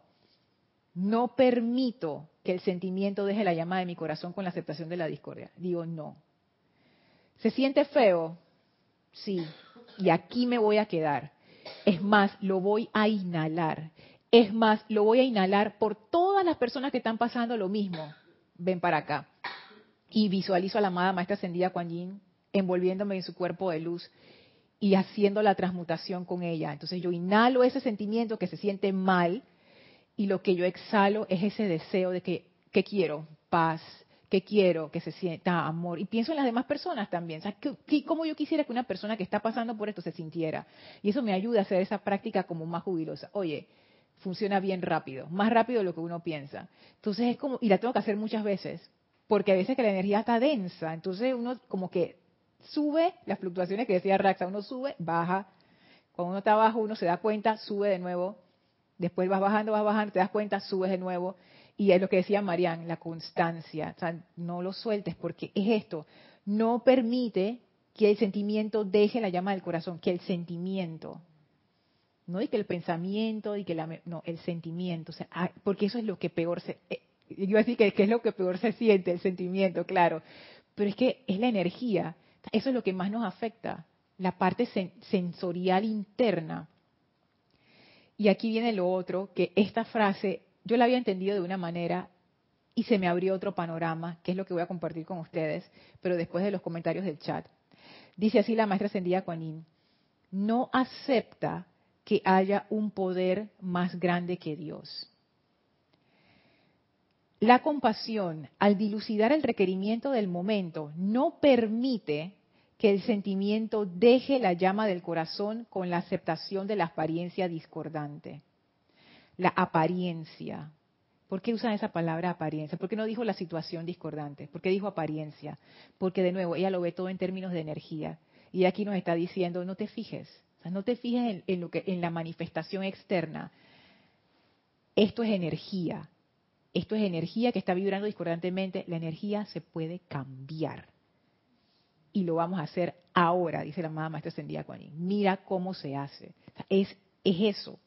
No permito que el sentimiento deje la llama de mi corazón con la aceptación de la discordia. Digo, no. ¿Se siente feo? Sí. Y aquí me voy a quedar. Es más, lo voy a inhalar. Es más, lo voy a inhalar por todas las personas que están pasando lo mismo. Ven para acá. Y visualizo a la amada maestra ascendida Kuan Yin envolviéndome en su cuerpo de luz y haciendo la transmutación con ella. Entonces yo inhalo ese sentimiento que se siente mal y lo que yo exhalo es ese deseo de que, ¿qué quiero? Paz, que quiero que se sienta amor. Y pienso en las demás personas también. O ¿Cómo yo quisiera que una persona que está pasando por esto se sintiera? Y eso me ayuda a hacer esa práctica como más jubilosa. Oye, funciona bien rápido, más rápido de lo que uno piensa. Entonces es como, y la tengo que hacer muchas veces, porque a veces que la energía está densa, entonces uno como que sube las fluctuaciones que decía Raxa, uno sube, baja, cuando uno está abajo uno se da cuenta, sube de nuevo, después vas bajando, vas bajando, te das cuenta, subes de nuevo, y es lo que decía Marian, la constancia. O sea, no lo sueltes porque es esto. No permite que el sentimiento deje la llama del corazón, que el sentimiento. No y que el pensamiento, y que la, no, el sentimiento. Ah, porque eso es lo que peor se. Eh, yo iba a decir que es lo que peor se siente, el sentimiento, claro. Pero es que es la energía. Eso es lo que más nos afecta, la parte sensorial interna. Y aquí viene lo otro, que esta frase yo la había entendido de una manera y se me abrió otro panorama, que es lo que voy a compartir con ustedes, pero después de los comentarios del chat. Dice así la maestra ascendida Kuan no acepta que haya un poder más grande que Dios. La compasión, al dilucidar el requerimiento del momento, no permite que el sentimiento deje la llama del corazón con la aceptación de la apariencia discordante la apariencia. ¿Por qué usan esa palabra apariencia? ¿Por qué no dijo la situación discordante? ¿Por qué dijo apariencia? Porque de nuevo, ella lo ve todo en términos de energía. Y aquí nos está diciendo, no te fijes, no te fijes en, lo que, en la manifestación externa. Esto es energía. Esto es energía que está vibrando discordantemente. La energía se puede cambiar. Y lo vamos a hacer ahora, dice la amada maestra ascendida Kuan Mira cómo se hace. es, es eso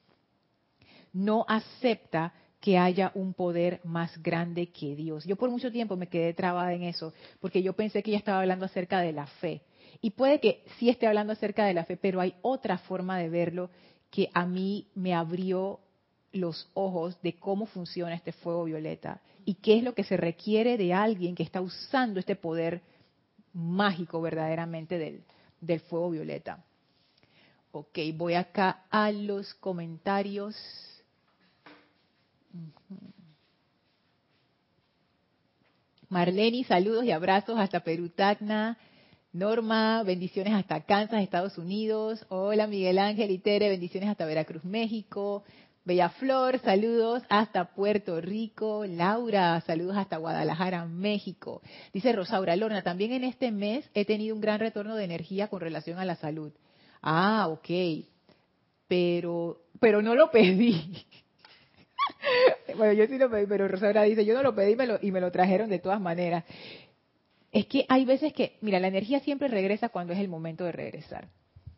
no acepta que haya un poder más grande que Dios. Yo por mucho tiempo me quedé trabada en eso, porque yo pensé que ella estaba hablando acerca de la fe. Y puede que sí esté hablando acerca de la fe, pero hay otra forma de verlo que a mí me abrió los ojos de cómo funciona este fuego violeta y qué es lo que se requiere de alguien que está usando este poder mágico verdaderamente del, del fuego violeta. Ok, voy acá a los comentarios. Marleni, saludos y abrazos hasta Perú, Tacna. Norma, bendiciones hasta Kansas, Estados Unidos. Hola Miguel Ángel y Tere, bendiciones hasta Veracruz, México. Bella Flor, saludos hasta Puerto Rico. Laura, saludos hasta Guadalajara, México. Dice Rosaura Lorna, también en este mes he tenido un gran retorno de energía con relación a la salud. Ah, ok. Pero, pero no lo pedí. (laughs) bueno, yo sí lo pedí, pero Rosaura dice, yo no lo pedí me lo, y me lo trajeron de todas maneras. Es que hay veces que, mira, la energía siempre regresa cuando es el momento de regresar.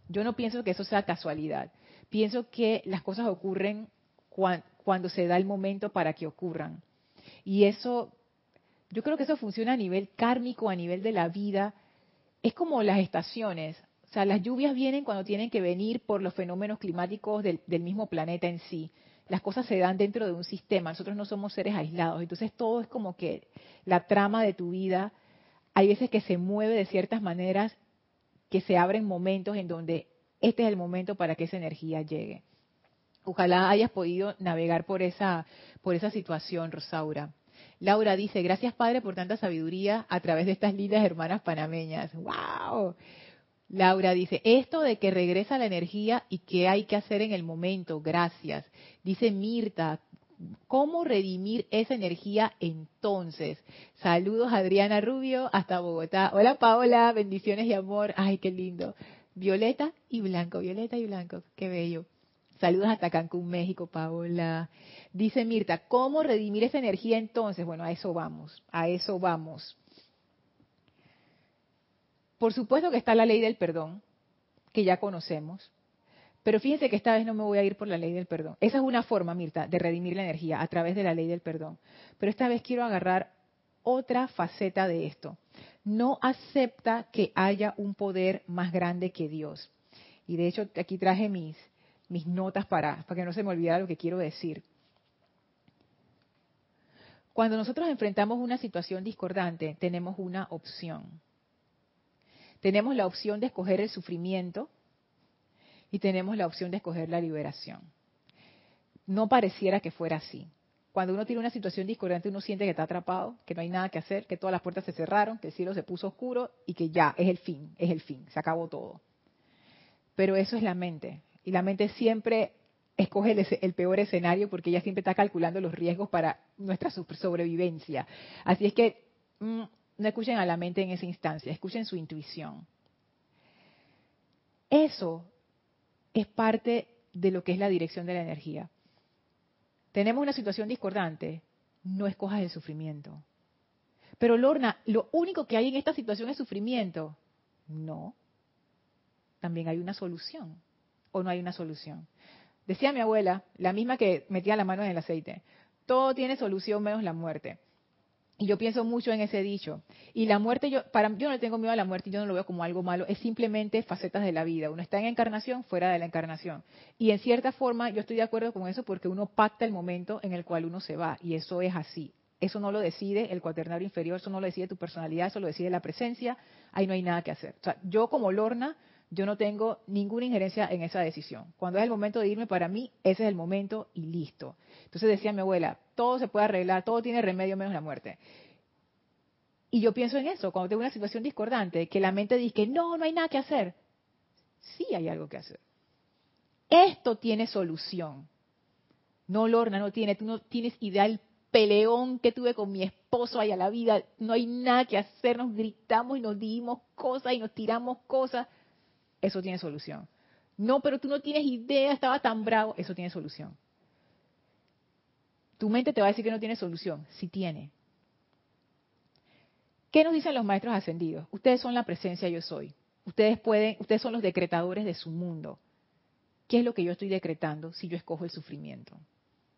Yo no pienso que eso sea casualidad. Pienso que las cosas ocurren cuando se da el momento para que ocurran. Y eso, yo creo que eso funciona a nivel kármico, a nivel de la vida. Es como las estaciones. O sea, las lluvias vienen cuando tienen que venir por los fenómenos climáticos del mismo planeta en sí las cosas se dan dentro de un sistema, nosotros no somos seres aislados, entonces todo es como que la trama de tu vida, hay veces que se mueve de ciertas maneras, que se abren momentos en donde este es el momento para que esa energía llegue. Ojalá hayas podido navegar por esa, por esa situación, Rosaura. Laura dice, gracias Padre por tanta sabiduría a través de estas lindas hermanas panameñas. ¡Wow! Laura dice, esto de que regresa la energía y qué hay que hacer en el momento, gracias. Dice Mirta, ¿cómo redimir esa energía entonces? Saludos Adriana Rubio hasta Bogotá. Hola Paola, bendiciones y amor. Ay, qué lindo. Violeta y blanco, violeta y blanco, qué bello. Saludos hasta Cancún, México, Paola. Dice Mirta, ¿cómo redimir esa energía entonces? Bueno, a eso vamos, a eso vamos. Por supuesto que está la ley del perdón, que ya conocemos, pero fíjense que esta vez no me voy a ir por la ley del perdón. Esa es una forma, Mirta, de redimir la energía a través de la ley del perdón. Pero esta vez quiero agarrar otra faceta de esto. No acepta que haya un poder más grande que Dios. Y de hecho aquí traje mis, notas para, para que no se me olvide lo que quiero decir. Cuando nosotros enfrentamos una situación discordante, tenemos una opción. Tenemos la opción de escoger el sufrimiento y tenemos la opción de escoger la liberación. No pareciera que fuera así. Cuando uno tiene una situación discordante, uno siente que está atrapado, que no hay nada que hacer, que todas las puertas se cerraron, que el cielo se puso oscuro y que ya es el fin, es el fin, se acabó todo. Pero eso es la mente. Y la mente siempre escoge el, peor escenario porque ella siempre está calculando los riesgos para nuestra sobrevivencia. Así es que mm, no escuchen a la mente en esa instancia, escuchen su intuición. Eso es parte de lo que es la dirección de la energía. Tenemos una situación discordante, no escojas el sufrimiento. Pero Lorna, lo único que hay en esta situación es sufrimiento. No. También hay una solución o no hay una solución. Decía mi abuela, la misma que metía la mano en el aceite, todo tiene solución menos la muerte. Y yo pienso mucho en ese dicho. Y la muerte, yo, para, yo no le tengo miedo a la muerte, yo no lo veo como algo malo, es simplemente facetas de la vida. Uno está en encarnación, fuera de la encarnación. Y en cierta forma yo estoy de acuerdo con eso porque uno pacta el momento en el cual uno se va. Y eso es así. Eso no lo decide el cuaternario inferior, eso no lo decide tu personalidad, eso lo decide la presencia. Ahí no hay nada que hacer. O sea, yo como Lorna yo no tengo ninguna injerencia en esa decisión. Cuando es el momento de irme, para mí, ese es el momento y listo. Entonces decía mi abuela, todo se puede arreglar, todo tiene remedio menos la muerte. Y yo pienso en eso, cuando tengo una situación discordante, que la mente dice, no, no hay nada que hacer. Sí hay algo que hacer. Esto tiene solución. No, Lorna, no tiene. Tú no tienes idea del peleón que tuve con mi esposo allá la vida. No hay nada que hacer. Nos gritamos y nos dimos cosas y nos tiramos cosas eso tiene solución. No, pero tú no tienes idea, estaba tan bravo, eso tiene solución. Tu mente te va a decir que no tiene solución, sí tiene. ¿Qué nos dicen los maestros ascendidos? Ustedes son la presencia yo soy. Ustedes pueden, ustedes son los decretadores de su mundo. ¿Qué es lo que yo estoy decretando si yo escojo el sufrimiento?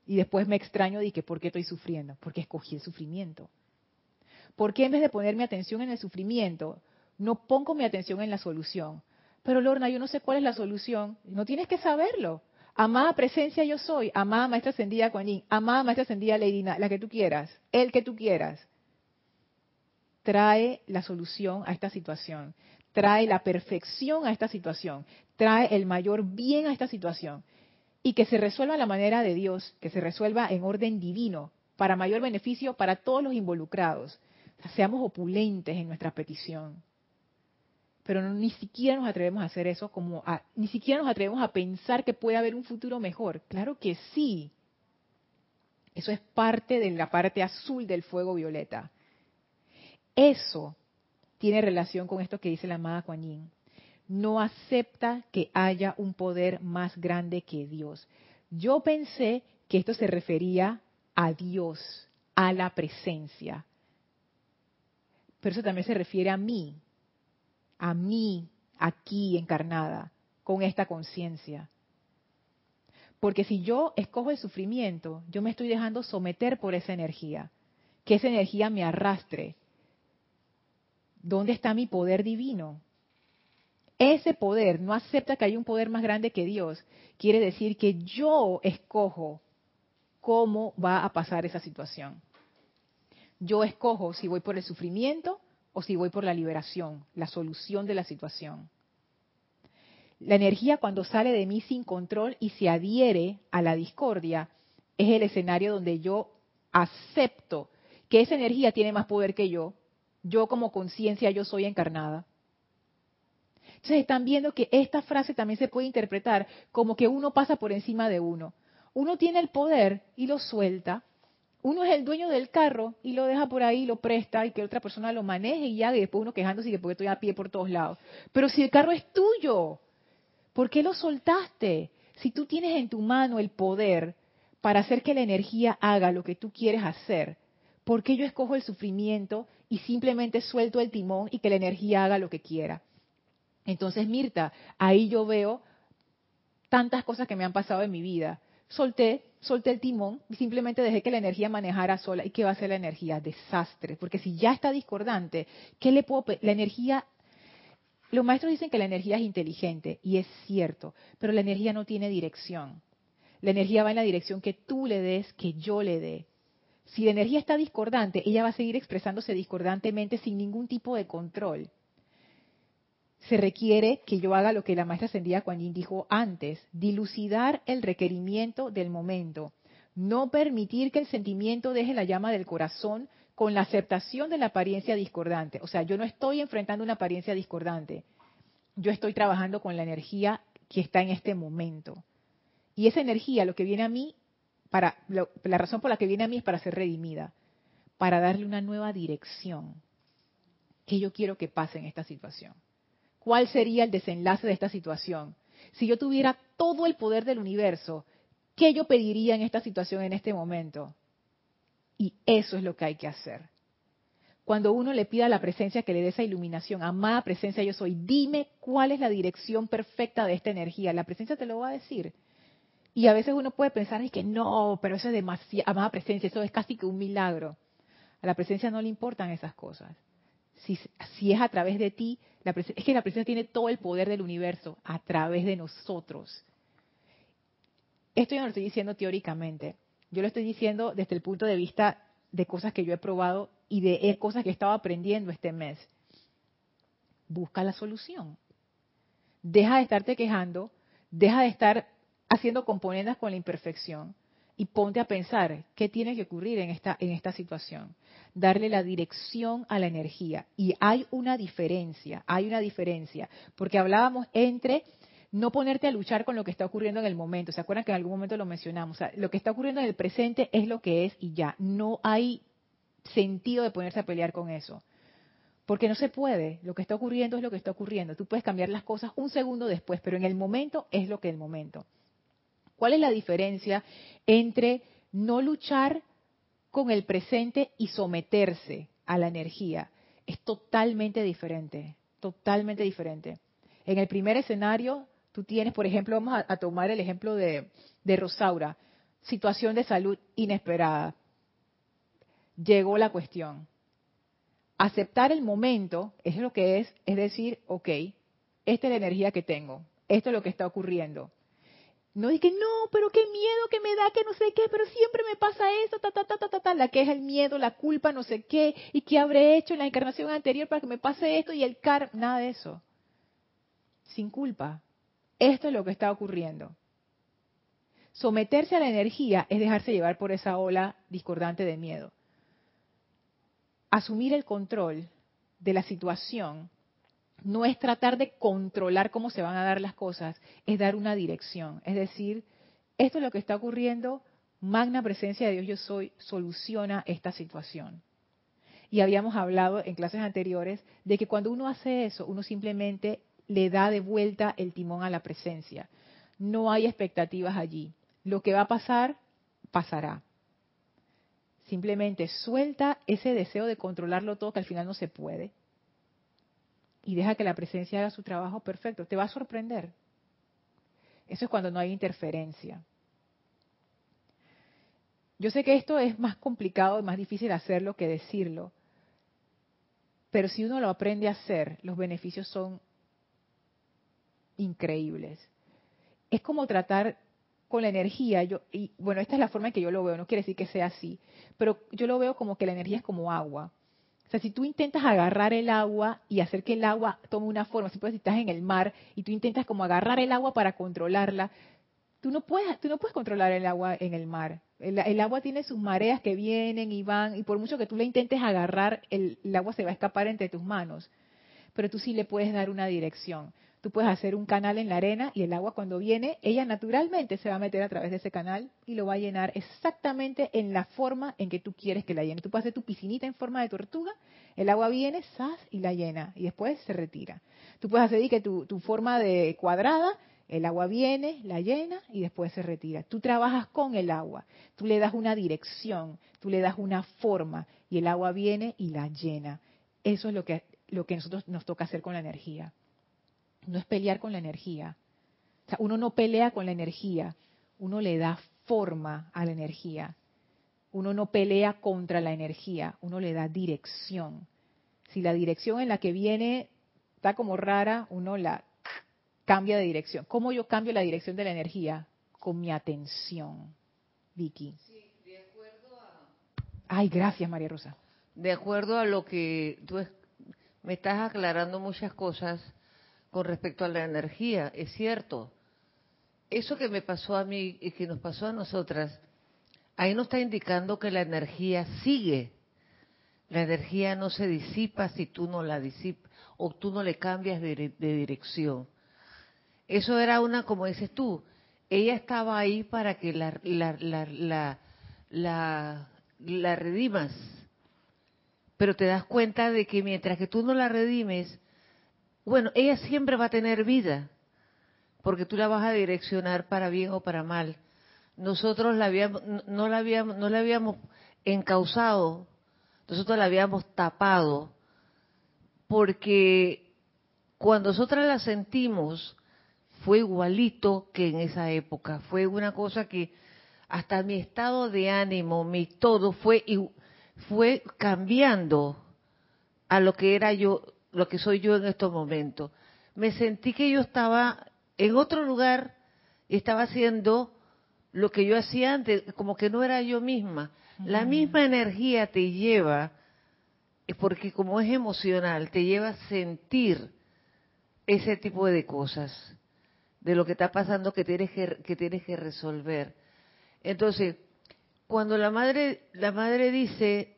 Y después me extraño de que por qué estoy sufriendo, porque escogí el sufrimiento. ¿Por qué en vez de poner mi atención en el sufrimiento, no pongo mi atención en la solución? Pero Lorna, yo no sé cuál es la solución. No tienes que saberlo. Amada presencia yo soy, amada maestra ascendida Kuan amada maestra ascendida Lady la que tú quieras, el que tú quieras. Trae la solución a esta situación, trae la perfección a esta situación, trae el mayor bien a esta situación y que se resuelva a la manera de Dios, que se resuelva en orden divino, para mayor beneficio para todos los involucrados. seamos opulentes en nuestra petición pero ni siquiera nos atrevemos a hacer eso, como ni siquiera nos atrevemos a pensar que puede haber un futuro mejor. Claro que sí. Eso es parte de la parte azul del fuego violeta. Eso tiene relación con esto que dice la amada Kuan No acepta que haya un poder más grande que Dios. Yo pensé que esto se refería a Dios, a la presencia. Pero eso también se refiere a mí, a mí aquí encarnada con esta conciencia. Porque si yo escojo el sufrimiento, yo me estoy dejando someter por esa energía, que esa energía me arrastre. ¿Dónde está mi poder divino? Ese poder no acepta que hay un poder más grande que Dios. Quiere decir que yo escojo cómo va a pasar esa situación. Yo escojo si voy por el sufrimiento o si voy por la liberación, la solución de la situación. La energía cuando sale de mí sin control y se adhiere a la discordia es el escenario donde yo acepto que esa energía tiene más poder que yo. Yo como conciencia, yo soy encarnada. Entonces están viendo que esta frase también se puede interpretar como que uno pasa por encima de uno. Uno tiene el poder y lo suelta. Uno es el dueño del carro y lo deja por ahí, lo presta y que otra persona lo maneje y ya, y después uno quejándose que porque estoy a pie por todos lados. Pero si el carro es tuyo, ¿por qué lo soltaste? Si tú tienes en tu mano el poder para hacer que la energía haga lo que tú quieres hacer, ¿por qué yo escojo el sufrimiento y simplemente suelto el timón y que la energía haga lo que quiera? Entonces, Mirta, ahí yo veo tantas cosas que me han pasado en mi vida. Solté, solté el timón y simplemente dejé que la energía manejara sola. ¿Y qué va a ser la energía? Desastre. Porque si ya está discordante, ¿qué le puedo La energía los maestros dicen que la energía es inteligente y es cierto, pero la energía no tiene dirección. La energía va en la dirección que tú le des, que yo le dé. Si la energía está discordante, ella va a seguir expresándose discordantemente sin ningún tipo de control. Se requiere que yo haga lo que la maestra ascendida Kuan Yin dijo antes, dilucidar el requerimiento del momento, no permitir que el sentimiento deje la llama del corazón con la aceptación de la apariencia discordante. O sea, yo no estoy enfrentando una apariencia discordante. Yo estoy trabajando con la energía que está en este momento. Y esa energía, lo que viene a mí, para la razón por la que viene a mí es para ser redimida, para darle una nueva dirección que yo quiero que pase en esta situación. ¿Cuál sería el desenlace de esta situación? Si yo tuviera todo el poder del universo, ¿qué yo pediría en esta situación en este momento? Y eso es lo que hay que hacer. Cuando uno le pida a la presencia que le dé esa iluminación, amada presencia yo soy, dime cuál es la dirección perfecta de esta energía. La presencia te lo va a decir. Y a veces uno puede pensar, es que no, pero eso es demasiado, amada presencia, eso es casi que un milagro. A la presencia no le importan esas cosas. Si, si es a través de ti, es que la presencia tiene todo el poder del universo a través de nosotros. Esto yo no lo estoy diciendo teóricamente. Yo lo estoy diciendo desde el punto de vista de cosas que yo he probado y de cosas que he estado aprendiendo este mes. Busca la solución. Deja de estarte quejando, deja de estar haciendo componendas con la imperfección y ponte a pensar qué tiene que ocurrir en esta, en esta situación. Darle la dirección a la energía. Y hay una diferencia, hay una diferencia, porque hablábamos entre no ponerte a luchar con lo que está ocurriendo en el momento. ¿Se acuerdan que en algún momento lo mencionamos? lo que está ocurriendo en el presente es lo que es y ya. No hay sentido de ponerse a pelear con eso. Porque no se puede. Lo que está ocurriendo es lo que está ocurriendo. Tú puedes cambiar las cosas un segundo después, pero en el momento es lo que el momento. ¿Cuál es la diferencia entre no luchar con el presente y someterse a la energía? Es totalmente diferente, totalmente diferente. En el primer escenario, Tú tienes, por ejemplo, vamos a, tomar el ejemplo de, de Rosaura, situación de salud inesperada. Llegó la cuestión. Aceptar el momento es lo que es, es decir, ok, esta es la energía que tengo, esto es lo que está ocurriendo. No que no, pero qué miedo que me da, que no sé qué, pero siempre me pasa eso, ta, ta, ta, ta, ta, ta, la que es el miedo, la culpa, no sé qué, y qué habré hecho en la encarnación anterior para que me pase esto y el car, nada de eso. Sin culpa. Esto es lo que está ocurriendo. Someterse a la energía es dejarse llevar por esa ola discordante de miedo. Asumir el control de la situación no es tratar de controlar cómo se van a dar las cosas, es dar una dirección. Es decir, esto es lo que está ocurriendo, magna presencia de Dios yo soy, soluciona esta situación. Y habíamos hablado en clases anteriores de que cuando uno hace eso, uno simplemente le da de vuelta el timón a la presencia. No hay expectativas allí. Lo que va a pasar, pasará. Simplemente suelta ese deseo de controlarlo todo que al final no se puede. Y deja que la presencia haga su trabajo perfecto. Te va a sorprender. Eso es cuando no hay interferencia. Yo sé que esto es más complicado, más difícil hacerlo que decirlo, pero si uno lo aprende a hacer, los beneficios son increíbles. Es como tratar con la energía, yo, y bueno, esta es la forma en que yo lo veo, no quiere decir que sea así, pero yo lo veo como que la energía es como agua. O sea, si tú intentas agarrar el agua y hacer que el agua tome una forma, si, estás en el mar y tú intentas como agarrar el agua para controlarla, tú no puedes, tú no puedes controlar el agua en el mar. El, agua tiene sus mareas que vienen y van, y por mucho que tú le intentes agarrar, el, agua se va a escapar entre tus manos. Pero tú sí le puedes dar una dirección. Tú puedes hacer un canal en la arena y el agua cuando viene, ella naturalmente se va a meter a través de ese canal y lo va a llenar exactamente en la forma en que tú quieres que la llene. Tú puedes hacer tu piscinita en forma de tortuga, el agua viene, sas y la llena y después se retira. Tú puedes hacer que tu, tu forma de cuadrada el agua viene, la llena y después se retira. Tú trabajas con el agua, tú le das una dirección, tú le das una forma y el agua viene y la llena. Eso es lo que, lo que nosotros nos toca hacer con la energía. No es pelear con la energía. O sea, uno no pelea con la energía, uno le da forma a la energía. Uno no pelea contra la energía, uno le da dirección. Si la dirección en la que viene está como rara, uno la cambia de dirección. ¿Cómo yo cambio la dirección de la energía? Con mi atención, Vicky. Sí, de acuerdo a... Ay, gracias, María Rosa. De acuerdo a lo que tú me estás aclarando muchas cosas con respecto a la energía, es cierto. Eso que me pasó a mí y que nos pasó a nosotras, ahí nos está indicando que la energía sigue. La energía no se disipa si tú no la disipas o tú no le cambias de dirección. Eso era una, como dices tú, ella estaba ahí para que la, la, la, la, la, redimas. Pero te das cuenta de que mientras que tú no la redimes, bueno, ella siempre va a tener vida, porque tú la vas a direccionar para bien o para mal. Nosotros la habíamos, no, la habíamos, no la habíamos encausado, nosotros la habíamos tapado, porque cuando nosotras la sentimos, fue igualito que en esa época. Fue una cosa que hasta mi estado de ánimo, mi todo fue fue cambiando a lo que era yo, lo que soy yo en estos momentos. Me sentí que yo estaba en otro lugar y estaba haciendo lo que yo hacía antes, como que no era yo misma. La misma energía te lleva, porque como es emocional, te lleva a sentir ese tipo de cosas de lo que está pasando que tienes que, que tienes que resolver. Entonces, cuando la madre, la madre dice,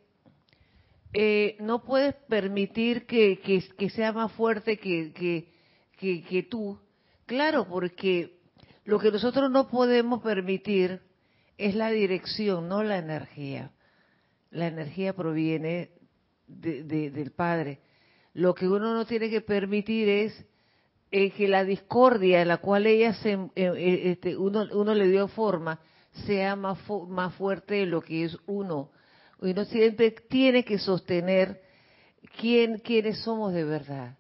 eh, no puedes permitir que, que, sea más fuerte que, que, tú, claro, porque lo que nosotros no podemos permitir es la dirección, no la energía. La energía proviene de, del Padre. Lo que uno no tiene que permitir es que la discordia en la cual ella se, eh, eh, este, uno, uno, le dio forma sea más, más fuerte de lo que es uno. Uno siempre tiene que sostener quién, quiénes somos de verdad,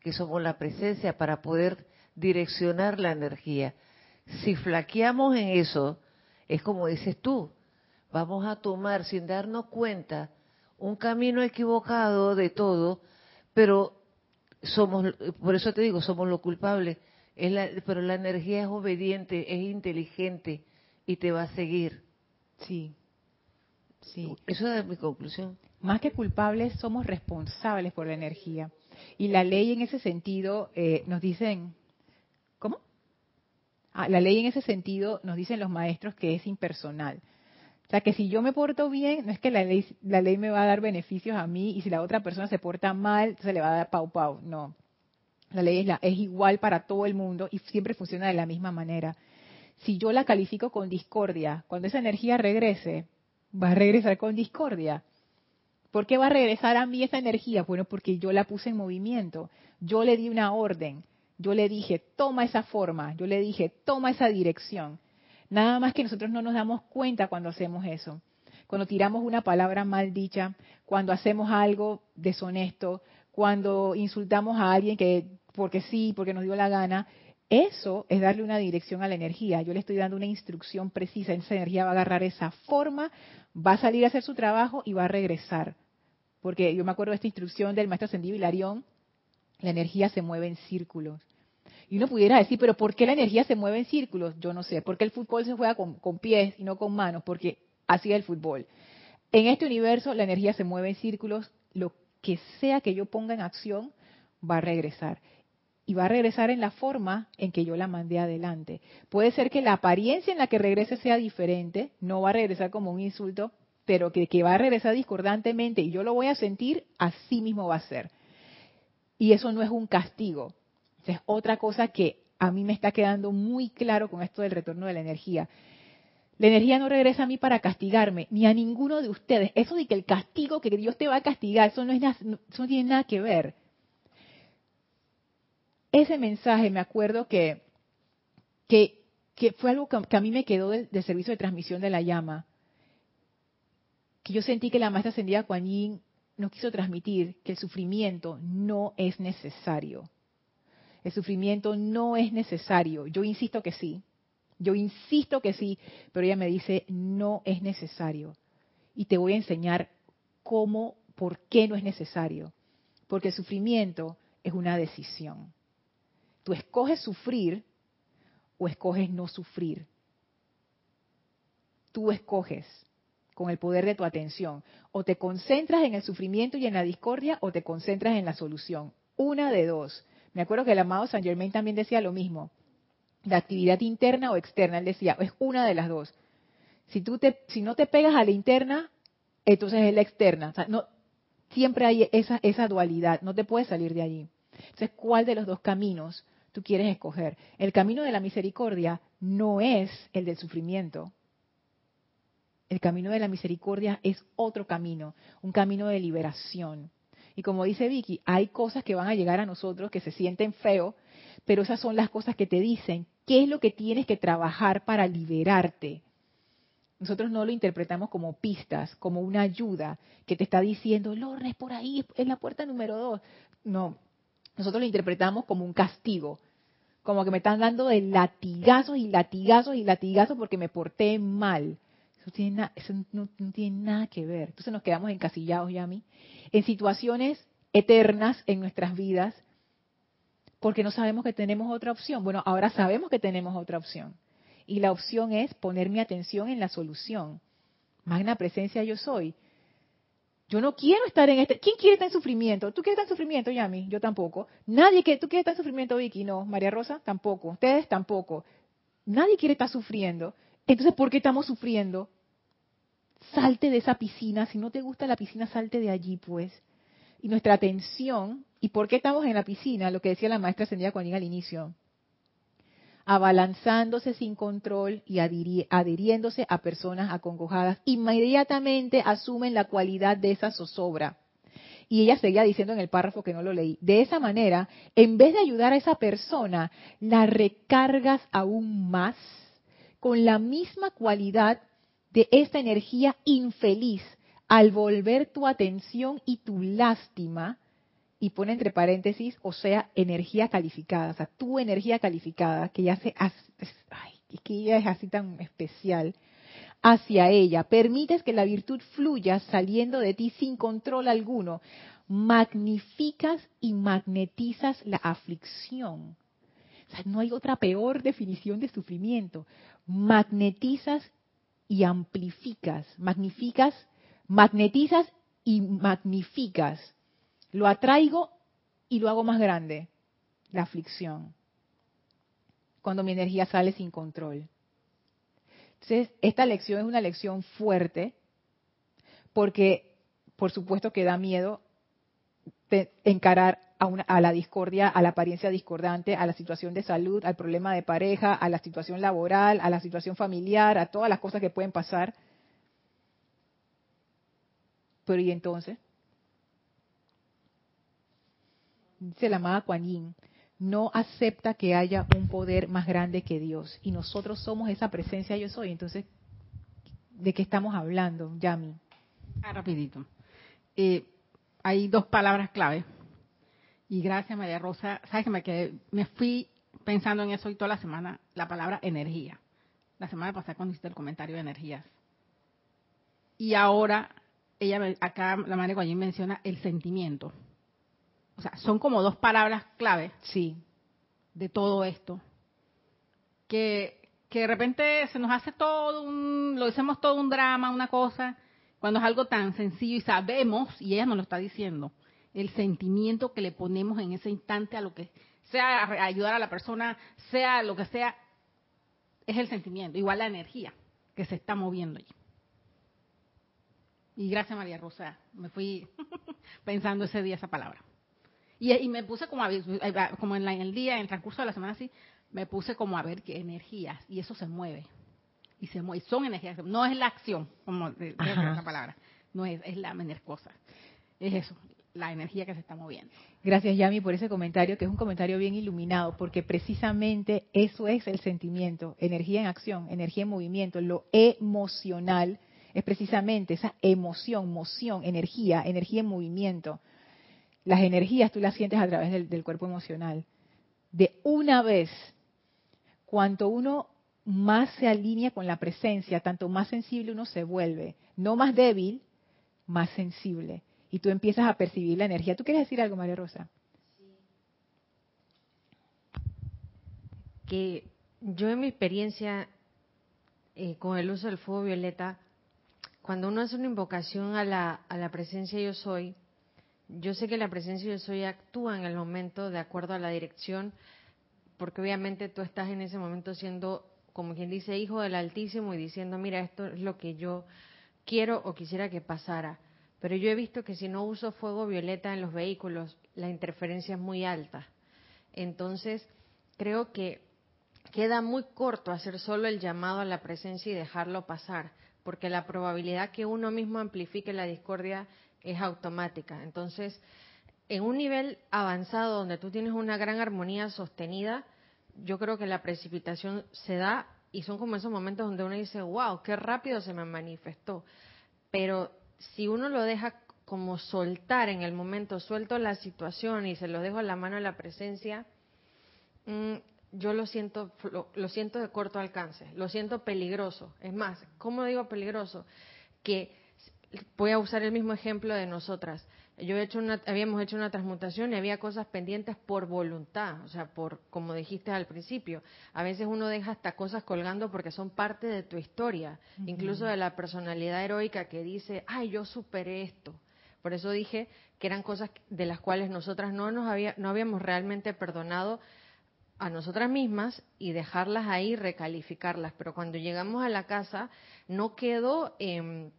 que somos la presencia para poder direccionar la energía. Si flaqueamos en eso, es como dices tú, vamos a tomar sin darnos cuenta un camino equivocado de todo, pero somos, por eso te digo, somos los culpables. pero la energía es obediente, es inteligente y te va a seguir. Sí, sí. Eso es mi conclusión. Más que culpables, somos responsables por la energía. Y la ley en ese sentido eh, nos dicen, ¿cómo? Ah, la ley en ese sentido nos dicen los maestros que es impersonal. O sea, que si yo me porto bien, no es que la ley, la ley me va a dar beneficios a mí y si la otra persona se porta mal, se le va a dar pau pau. No. La ley es, la, es igual para todo el mundo y siempre funciona de la misma manera. Si yo la califico con discordia, cuando esa energía regrese, va a regresar con discordia. ¿Por qué va a regresar a mí esa energía? Bueno, porque yo la puse en movimiento. Yo le di una orden. Yo le dije, toma esa forma. Yo le dije, toma esa dirección. Nada más que nosotros no nos damos cuenta cuando hacemos eso. Cuando tiramos una palabra mal dicha, cuando hacemos algo deshonesto, cuando insultamos a alguien que porque sí, porque nos dio la gana, eso es darle una dirección a la energía. Yo le estoy dando una instrucción precisa. Esa energía va a agarrar esa forma, va a salir a hacer su trabajo y va a regresar. Porque yo me acuerdo de esta instrucción del maestro Ascendido Hilarión, la energía se mueve en círculos. Y uno pudiera decir, pero ¿por qué la energía se mueve en círculos? Yo no sé. ¿Por qué el fútbol se juega con, pies y no con manos? Porque así es el fútbol. En este universo la energía se mueve en círculos. Lo que sea que yo ponga en acción va a regresar. Y va a regresar en la forma en que yo la mandé adelante. Puede ser que la apariencia en la que regrese sea diferente, no va a regresar como un insulto, pero que, va a regresar discordantemente y yo lo voy a sentir, así mismo va a ser. Y eso no es un castigo. Es otra cosa que a mí me está quedando muy claro con esto del retorno de la energía. La energía no regresa a mí para castigarme, ni a ninguno de ustedes. Eso de que el castigo, que Dios te va a castigar, eso no, es eso no tiene nada que ver. Ese mensaje, me acuerdo que, que, fue algo que, a mí me quedó del, servicio de transmisión de la llama. Que yo sentí que la maestra ascendida Kuan Yin nos quiso transmitir que el sufrimiento no es necesario. El sufrimiento no es necesario. Yo insisto que sí. Yo insisto que sí, pero ella me dice, no es necesario. Y te voy a enseñar cómo, por qué no es necesario. Porque el sufrimiento es una decisión. Tú escoges sufrir o escoges no sufrir. Tú escoges con el poder de tu atención. O te concentras en el sufrimiento y en la discordia o te concentras en la solución. Una de dos. Me acuerdo que el amado San Germain también decía lo mismo la actividad interna o externa. Él decía, es una de las dos. Si, tú te, si no te pegas a la interna, entonces es la externa. no, siempre hay esa, esa dualidad, no te puedes salir de allí. Entonces, ¿cuál de los dos caminos tú quieres escoger? El camino de la misericordia no es el del sufrimiento. El camino de la misericordia es otro camino, un camino de liberación. Y como dice Vicky, hay cosas que van a llegar a nosotros que se sienten feo, pero esas son las cosas que te dicen qué es lo que tienes que trabajar para liberarte. Nosotros no lo interpretamos como pistas, como una ayuda que te está diciendo, Lorna, es por ahí, es la puerta número dos. No, nosotros lo interpretamos como un castigo, como que me están dando de latigazos y latigazos y latigazos porque me porté mal. Eso, tiene eso no, tiene nada que ver. Entonces nos quedamos encasillados, Yami, en situaciones eternas en nuestras vidas porque no sabemos que tenemos otra opción. Bueno, ahora sabemos que tenemos otra opción. Y la opción es poner mi atención en la solución. Magna presencia yo soy. Yo no quiero estar en este. ¿Quién quiere estar en sufrimiento? ¿Tú quieres estar en sufrimiento, Yami? Yo tampoco. Nadie que. ¿Tú quieres estar en sufrimiento, Vicky? No. María Rosa, tampoco. Ustedes tampoco. Nadie quiere estar sufriendo. Entonces, ¿por qué estamos sufriendo? Salte de esa piscina. Si no te gusta la piscina, salte de allí, pues. Y nuestra atención ¿Y por qué estamos en la piscina? Lo que decía la maestra Ascendida Juanín al inicio. Abalanzándose sin control y adhiriéndose a personas acongojadas, inmediatamente asumen la cualidad de esa zozobra. Y ella seguía diciendo en el párrafo que no lo leí. De esa manera, en vez de ayudar a esa persona, la recargas aún más con la misma cualidad de esta energía infeliz al volver tu atención y tu lástima y pone entre paréntesis, o sea, energía calificada, o sea, tu energía calificada, que ya se, ay, que ella es así tan especial, hacia ella. Permites que la virtud fluya saliendo de ti sin control alguno. Magnificas y magnetizas la aflicción. O sea, no hay otra peor definición de sufrimiento. Magnetizas y amplificas. Magnificas, magnetizas y magnificas lo atraigo y lo hago más grande, la aflicción, cuando mi energía sale sin control. Entonces, esta lección es una lección fuerte, porque por supuesto que da miedo encarar a, a, la discordia, a la apariencia discordante, a la situación de salud, al problema de pareja, a la situación laboral, a la situación familiar, a todas las cosas que pueden pasar. Pero ¿y entonces? Dice la amada Kuan no acepta que haya un poder más grande que Dios. Y nosotros somos esa presencia yo soy. Entonces, ¿de qué estamos hablando, Yami? Ah, rapidito. Eh, hay dos palabras clave. Y gracias, María Rosa. Sabes que me, quedé, me fui pensando en eso hoy toda la semana, la palabra energía. La semana pasada cuando hiciste el comentario de energías. Y ahora, ella acá, la madre Guayín menciona el sentimiento o sea, son como dos palabras clave, sí, de todo esto, que, que de repente se nos hace todo un, lo hacemos todo un drama, una cosa, cuando es algo tan sencillo y sabemos, y ella nos lo está diciendo, el sentimiento que le ponemos en ese instante a lo que sea ayudar a la persona, sea lo que sea, es el sentimiento, igual la energía que se está moviendo allí. Y gracias María Rosa, me fui (laughs) pensando ese día esa palabra. Y, me puse como, a, como en, el día, en el transcurso de la semana así, me puse como a ver qué energías, y eso se mueve. Y se mueve, son energías, no es la acción, como esa palabra, no es, es la cosa. Es eso, la energía que se está moviendo. Gracias, Yami, por ese comentario, que es un comentario bien iluminado, porque precisamente eso es el sentimiento, energía en acción, energía en movimiento, lo emocional es precisamente esa emoción, moción, energía, energía en movimiento. Las energías tú las sientes a través del, del cuerpo emocional. De una vez, cuanto uno más se alinea con la presencia, tanto más sensible uno se vuelve, no más débil, más sensible. Y tú empiezas a percibir la energía. ¿Tú quieres decir algo, María Rosa? Que yo en mi experiencia eh, con el uso del fuego violeta, cuando uno hace una invocación a la, a la presencia yo soy, yo sé que la presencia yo soy actúa en el momento de acuerdo a la dirección, porque obviamente tú estás en ese momento siendo, como quien dice, hijo del Altísimo y diciendo, mira, esto es lo que yo quiero o quisiera que pasara. Pero yo he visto que si no uso fuego violeta en los vehículos, la interferencia es muy alta. Entonces, creo que queda muy corto hacer solo el llamado a la presencia y dejarlo pasar porque la probabilidad que uno mismo amplifique la discordia es automática. Entonces, en un nivel avanzado donde tú tienes una gran armonía sostenida, yo creo que la precipitación se da y son como esos momentos donde uno dice, wow, qué rápido se me manifestó. Pero si uno lo deja como soltar en el momento, suelto la situación y se lo dejo a la mano de la presencia, mm, yo lo siento, lo, siento de corto alcance, lo siento peligroso. Es más, ¿cómo digo peligroso? Que voy a usar el mismo ejemplo de nosotras. Yo he hecho una, habíamos hecho una transmutación y había cosas pendientes por voluntad, o sea, por como dijiste al principio. A veces uno deja hasta cosas colgando porque son parte de tu historia, incluso de la personalidad heroica que dice, ay, yo superé esto. Por eso dije que eran cosas de las cuales nosotras no nos había, no habíamos realmente perdonado a nosotras mismas y dejarlas ahí, recalificarlas. Pero cuando llegamos a la casa, no quedó, eh,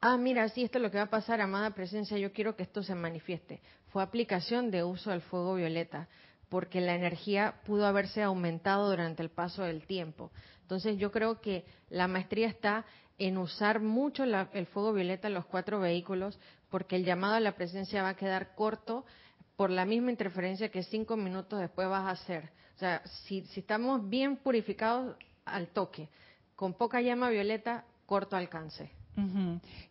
ah, mira, sí, esto es lo que va a pasar, amada presencia, yo quiero que esto se manifieste. Fue aplicación de uso del fuego violeta, porque la energía pudo haberse aumentado durante el paso del tiempo. Entonces yo creo que la maestría está en usar mucho el fuego violeta en los cuatro vehículos, porque el llamado a la presencia va a quedar corto por la misma interferencia que cinco minutos después vas a hacer. O sea, si, estamos bien purificados al toque, con poca llama violeta, corto alcance.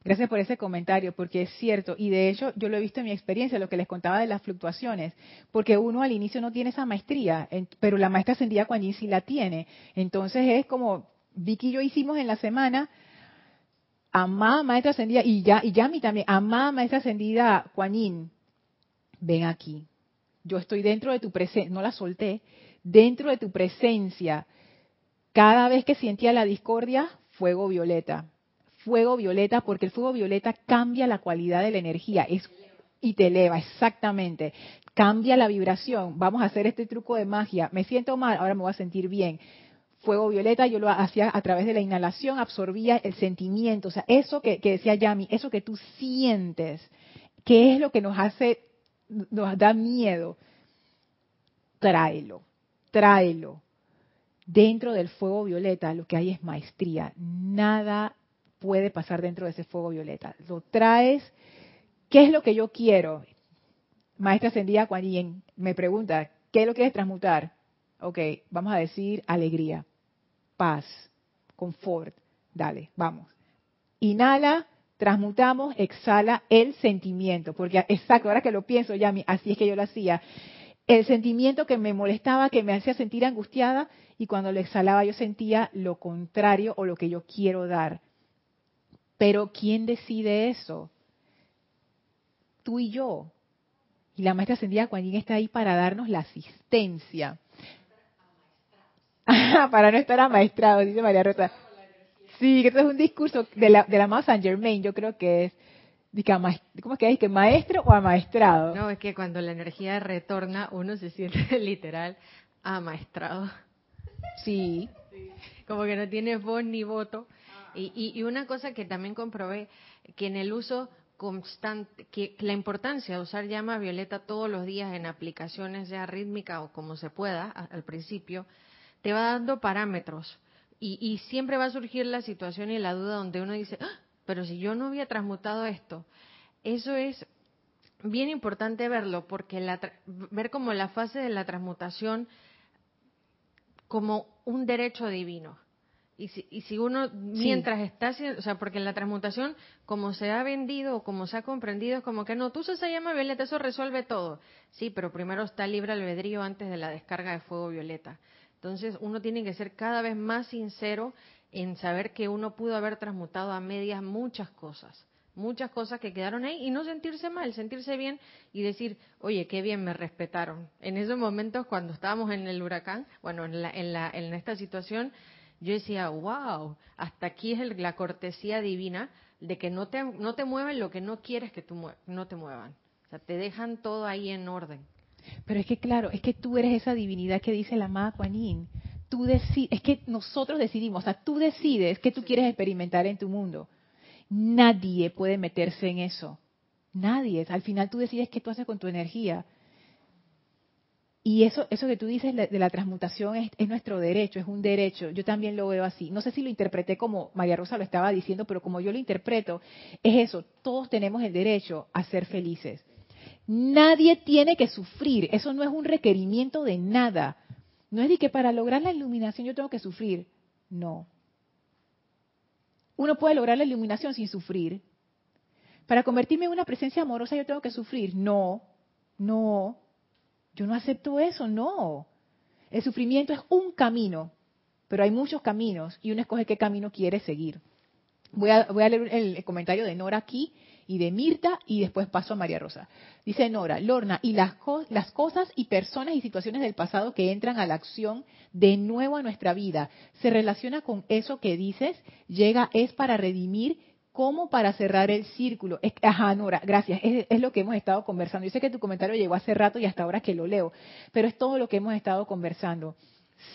Gracias por ese comentario, porque es cierto, y de hecho yo lo he visto en mi experiencia, lo que les contaba de las fluctuaciones, porque uno al inicio no tiene esa maestría, pero la maestra ascendida Kuan sí la tiene. Entonces es como Vicky y yo hicimos en la semana, amada maestra ascendida, y ya y Yami también, amada maestra ascendida Kuan ven aquí. Yo estoy dentro de tu presencia, no la solté, dentro de tu presencia. Cada vez que sentía la discordia, fuego violeta. Fuego violeta, porque el fuego violeta cambia la cualidad de la energía y te eleva, exactamente. Cambia la vibración. Vamos a hacer este truco de magia. Me siento mal, ahora me voy a sentir bien. Fuego violeta, yo lo hacía a través de la inhalación, absorbía el sentimiento. O sea, eso que, que decía Yami, eso que tú sientes, ¿qué es lo que nos hace nos da miedo, tráelo, tráelo. Dentro del fuego violeta lo que hay es maestría. Nada puede pasar dentro de ese fuego violeta. Lo traes. ¿Qué es lo que yo quiero? Maestra Ascendida Kuan me pregunta, ¿qué es lo que quieres transmutar? Ok, vamos a decir alegría, paz, confort. Dale, vamos. Inhala transmutamos, exhala el sentimiento, porque exacto, ahora que lo pienso, ya así es que yo lo hacía. El sentimiento que me molestaba, que me hacía sentir angustiada, y cuando lo exhalaba yo sentía lo contrario o lo que yo quiero dar. Pero ¿quién decide eso? Tú y yo. Y la maestra ascendida Juanín está ahí para darnos la asistencia. (laughs) para no estar amaestrado, dice María Rosa. Sí, que esto es un discurso de la, de la Saint Germain, yo creo que es. ¿Cómo es que hay? ¿Que maestro o amaestrado? No, es que cuando la energía retorna, uno se siente (laughs) literal amaestrado. Sí. Como que no tiene voz ni voto. Y, y, una cosa que también comprobé, que en el uso constante, que la importancia de usar llama violeta todos los días en aplicaciones ya rítmica o como se pueda al principio, te va dando parámetros. Y, y siempre va a surgir la situación y la duda donde uno dice, ¡Ah! pero si yo no había transmutado esto, eso es bien importante verlo, porque la, ver como la fase de la transmutación como un derecho divino. Y si, y si uno, mientras está haciendo, o sea, porque en la transmutación, como se ha vendido o como se ha comprendido, es como que no, tú se llama violeta, eso resuelve todo. Sí, pero primero está libre albedrío antes de la descarga de fuego violeta. Entonces, uno tiene que ser cada vez más sincero en saber que uno pudo haber transmutado a medias muchas cosas, muchas cosas que quedaron ahí y no sentirse mal, sentirse bien y decir, oye, qué bien me respetaron. En esos momentos cuando estábamos en el huracán, bueno, en, la, en, la, en esta situación, yo decía, wow, hasta aquí es la cortesía divina de que no te, no te mueven lo que no quieres que tú no te muevan. O sea, te dejan todo ahí en orden. Pero es que claro, es que tú eres esa divinidad que dice la amada Kuan tú decides, es que nosotros decidimos, o sea, tú decides qué tú quieres experimentar en tu mundo. Nadie puede meterse en eso. Nadie. Al final tú decides qué tú haces con tu energía. Y eso, eso que tú dices de la transmutación es, es, nuestro derecho, es un derecho. Yo también lo veo así. No sé si lo interpreté como María Rosa lo estaba diciendo, pero como yo lo interpreto, es eso. Todos tenemos el derecho a ser felices. Nadie tiene que sufrir. Eso no es un requerimiento de nada. No es de que para lograr la iluminación yo tengo que sufrir. No. Uno puede lograr la iluminación sin sufrir. Para convertirme en una presencia amorosa yo tengo que sufrir. No, no. Yo no acepto eso, no. El sufrimiento es un camino, pero hay muchos caminos y uno escoge qué camino quiere seguir. Voy a, leer el comentario de Nora aquí y de Mirta y después paso a María Rosa. Dice Nora, Lorna, y las, las cosas y personas y situaciones del pasado que entran a la acción de nuevo a nuestra vida, se relaciona con eso que dices, llega es para redimir como para cerrar el círculo. Es, ajá, Nora, gracias. Es, lo que hemos estado conversando. Yo sé que tu comentario llegó hace rato y hasta ahora que lo leo, pero es todo lo que hemos estado conversando.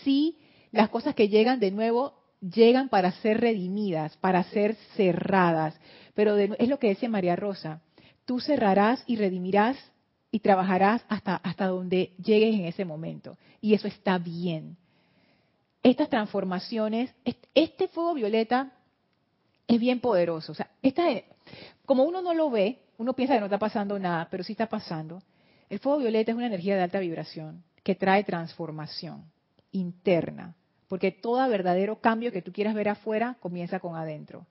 Sí, las cosas que llegan de nuevo llegan para ser redimidas, para ser cerradas. Pero es lo que decía María Rosa, tú cerrarás y redimirás y trabajarás hasta, hasta donde llegues en ese momento. Y eso está bien. Estas transformaciones, este fuego violeta es bien poderoso. O sea, esta, como uno no lo ve, uno piensa que no está pasando nada, pero sí está pasando. El fuego violeta es una energía de alta vibración que trae transformación interna, porque todo verdadero cambio que tú quieras ver afuera comienza con adentro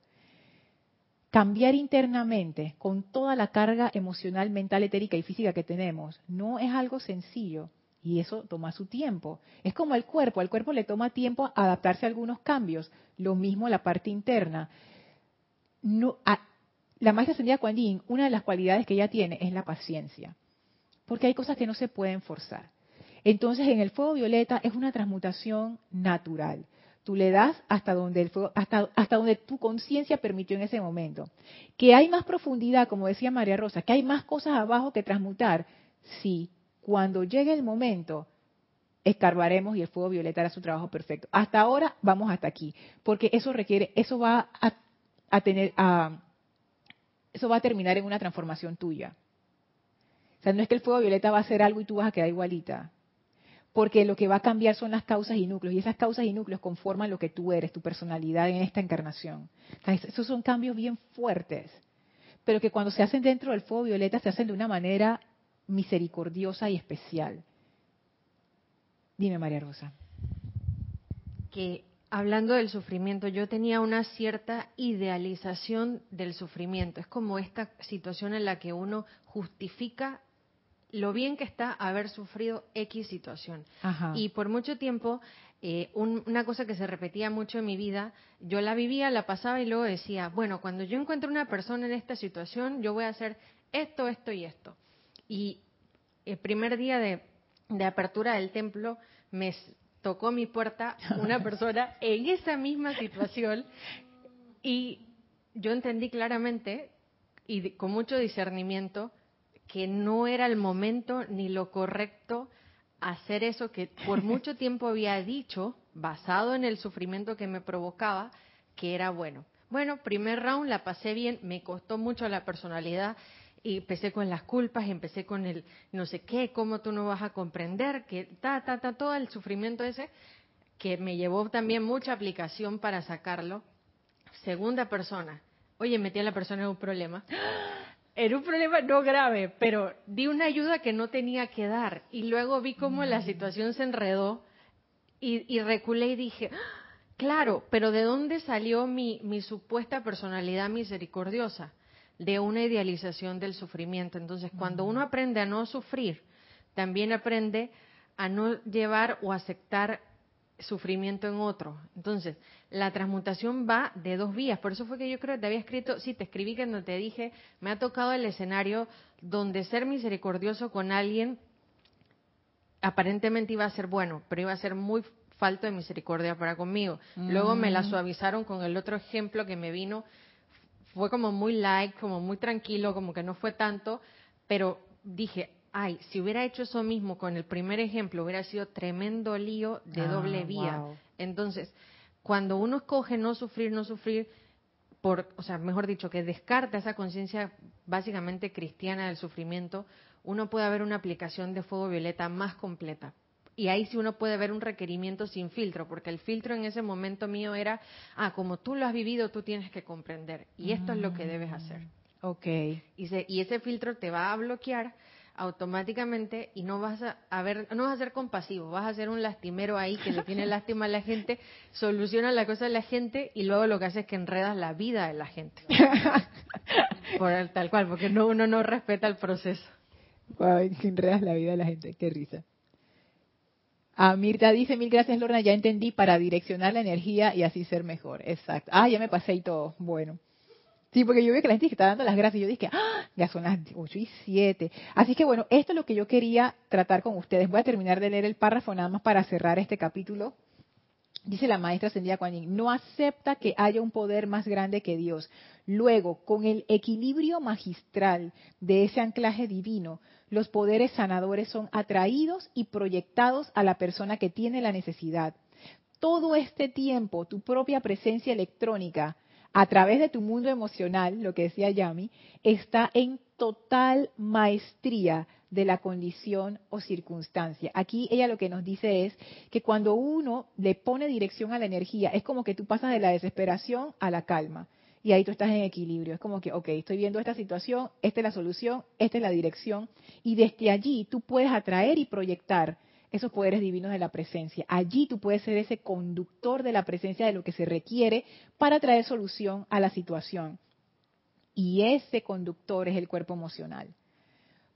cambiar internamente con toda la carga emocional, mental, etérica y física que tenemos no es algo sencillo y eso toma su tiempo. Es como el cuerpo, al cuerpo le toma tiempo adaptarse a algunos cambios, lo mismo la parte interna. No, la maestra ascendida Kuan una de las cualidades que ella tiene es la paciencia, porque hay cosas que no se pueden forzar. Entonces, en el fuego violeta es una transmutación natural. Tú le das hasta donde el fuego, hasta, hasta donde tu conciencia permitió en ese momento. Que hay más profundidad, como decía María Rosa, que hay más cosas abajo que transmutar. Sí, cuando llegue el momento, escarbaremos y el fuego violeta hará su trabajo perfecto. Hasta ahora vamos hasta aquí, porque eso requiere, eso va a, a tener, a, eso va a terminar en una transformación tuya. O sea, no es que el fuego violeta va a hacer algo y tú vas a quedar igualita porque lo que va a cambiar son las causas y núcleos, y esas causas y núcleos conforman lo que tú eres, tu personalidad en esta encarnación. esos son cambios bien fuertes, pero que cuando se hacen dentro del fuego violeta se hacen de una manera misericordiosa y especial. Dime, María Rosa. Que hablando del sufrimiento, yo tenía una cierta idealización del sufrimiento. Es como esta situación en la que uno justifica lo bien que está haber sufrido X situación. Y por mucho tiempo, eh, una cosa que se repetía mucho en mi vida, yo la vivía, la pasaba y luego decía, bueno, cuando yo encuentro una persona en esta situación, yo voy a hacer esto, esto y esto. Y el primer día de, de apertura del templo me tocó mi puerta una (laughs) persona en esa misma situación y yo entendí claramente y con mucho discernimiento que no era el momento ni lo correcto hacer eso que por (laughs) mucho tiempo había dicho, basado en el sufrimiento que me provocaba, que era bueno. Bueno, primer round la pasé bien, me costó mucho la personalidad y empecé con las culpas, empecé con el no sé qué, cómo tú no vas a comprender, que ta, ta, ta, todo el sufrimiento ese, que me llevó también mucha aplicación para sacarlo. Segunda persona, oye, metí a la persona en un problema. Era un problema no grave, pero di una ayuda que no tenía que dar. Y luego vi cómo la situación se enredó y, y reculé y dije, ¡Ah! claro, pero ¿de dónde salió mi, mi supuesta personalidad misericordiosa? De una idealización del sufrimiento. Entonces, cuando uno aprende a no sufrir, también aprende a no llevar o aceptar sufrimiento en otro. Entonces, la transmutación va de dos vías. Por eso fue que yo creo que te había escrito, sí, te escribí que no te dije, me ha tocado el escenario donde ser misericordioso con alguien aparentemente iba a ser bueno, pero iba a ser muy falto de misericordia para conmigo. Luego me la Mm. suavizaron con el otro ejemplo que me vino, fue como muy light, como muy tranquilo, como que no fue tanto, pero dije, ay, si hubiera hecho eso mismo con el primer ejemplo, hubiera sido tremendo lío de Ah, doble vía. wow. Entonces, cuando uno escoge no sufrir, no sufrir, por, o sea, mejor dicho, que descarta esa conciencia básicamente cristiana del sufrimiento, uno puede ver una aplicación de fuego violeta más completa. Y ahí sí uno puede ver un requerimiento sin filtro, porque el filtro en ese momento mío era, ah, como tú lo has vivido, tú tienes que comprender. Y esto es lo que debes hacer. Ok. Y, se- y ese filtro te va a bloquear automáticamente y no vas a, a ver, no vas a ser compasivo, vas a ser un lastimero ahí que le tiene (laughs) lástima a la gente, soluciona la cosa de la gente y luego lo que hace es que enredas la vida de la gente. (laughs) Por el- tal cual, porque no, uno no respeta el proceso. Que enredas la vida de la gente, qué risa. Ah, Mirta dice, mil gracias Lorna, ya entendí, para direccionar la energía y así ser mejor. Exacto. Ah, ya me pasé y todo. Bueno. Sí, porque yo veo que la gente está dando las gracias yo dije, ah, ya son las 8 y 7. Así que bueno, esto es lo que yo quería tratar con ustedes. Voy a terminar de leer el párrafo nada más para cerrar este capítulo. Dice la maestra Ascendida Kuan no acepta que haya un poder más grande que Dios. Luego, con el equilibrio magistral de ese anclaje divino, los poderes sanadores son atraídos y proyectados a la persona que tiene la necesidad. Todo este tiempo, tu propia presencia electrónica, a través de tu mundo emocional, lo que decía Yami, está en total maestría de la condición o circunstancia. Aquí ella lo que nos dice es que cuando uno le pone dirección a la energía, es como que tú pasas de la desesperación a la calma. Y ahí tú estás en equilibrio. Es como que, ok, estoy viendo esta situación, esta es la solución, esta es la dirección. Y desde allí tú puedes atraer y proyectar esos poderes divinos de la presencia. Allí tú puedes ser ese conductor de la presencia de lo que se requiere para traer solución a la situación. Y ese conductor es el cuerpo emocional.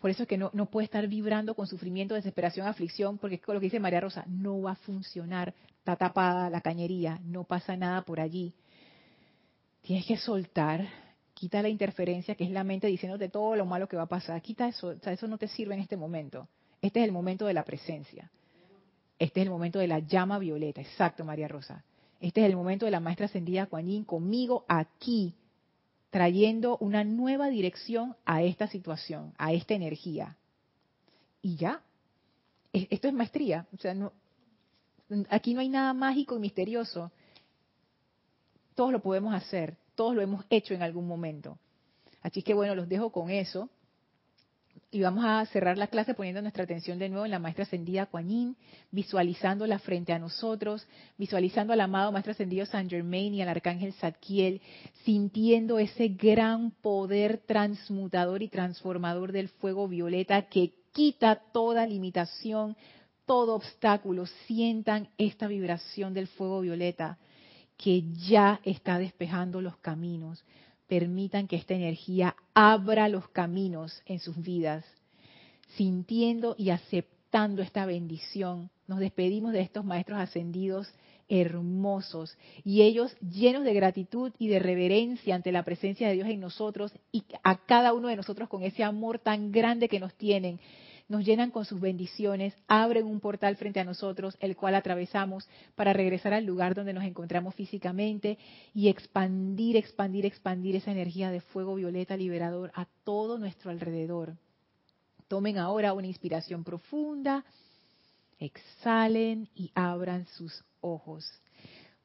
Por eso es que no, no puede estar vibrando con sufrimiento, desesperación, aflicción, porque es lo que dice María Rosa, no va a funcionar, está tapada la cañería, no pasa nada por allí. Tienes que soltar, quita la interferencia que es la mente diciéndote todo lo malo que va a pasar, quita eso, o sea, eso no te sirve en este momento. Este es el momento de la presencia. Este es el momento de la llama violeta, exacto, María Rosa. Este es el momento de la maestra ascendida Kuan Yin conmigo aquí, trayendo una nueva dirección a esta situación, a esta energía. Y ya, Es- esto es maestría. O sea, no, aquí no hay nada mágico y misterioso. Todos lo podemos hacer, todos lo hemos hecho en algún momento. Así que bueno, los dejo con eso. Y vamos a cerrar la clase poniendo nuestra atención de nuevo en la maestra ascendida Yin, visualizándola frente a nosotros, visualizando al amado maestro ascendido San Germain y al arcángel Zadkiel, sintiendo ese gran poder transmutador y transformador del fuego violeta que quita toda limitación, todo obstáculo. Sientan esta vibración del fuego violeta que ya está despejando los caminos permitan que esta energía abra los caminos en sus vidas, sintiendo y aceptando esta bendición. Nos despedimos de estos maestros ascendidos hermosos y ellos llenos de gratitud y de reverencia ante la presencia de Dios en nosotros y a cada uno de nosotros con ese amor tan grande que nos tienen. Nos llenan con sus bendiciones, abren un portal frente a nosotros, el cual atravesamos para regresar al lugar donde nos encontramos físicamente y expandir, expandir, expandir esa energía de fuego violeta liberador a todo nuestro alrededor. Tomen ahora una inspiración profunda, exhalen y abran sus ojos.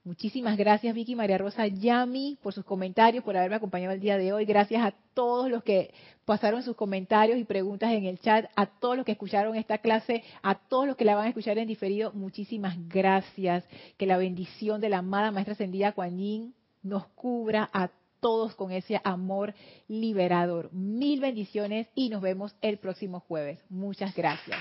Muchísimas gracias Vicky María Rosa Yami por sus comentarios, por haberme acompañado el día de hoy. Gracias a todos los que pasaron sus comentarios y preguntas en el chat, a todos los que escucharon esta clase, a todos los que la van a escuchar en diferido. Muchísimas gracias. Que la bendición de la amada Maestra Ascendida Kuan nos cubra a todos con ese amor liberador. Mil bendiciones y nos vemos el próximo jueves. Muchas gracias.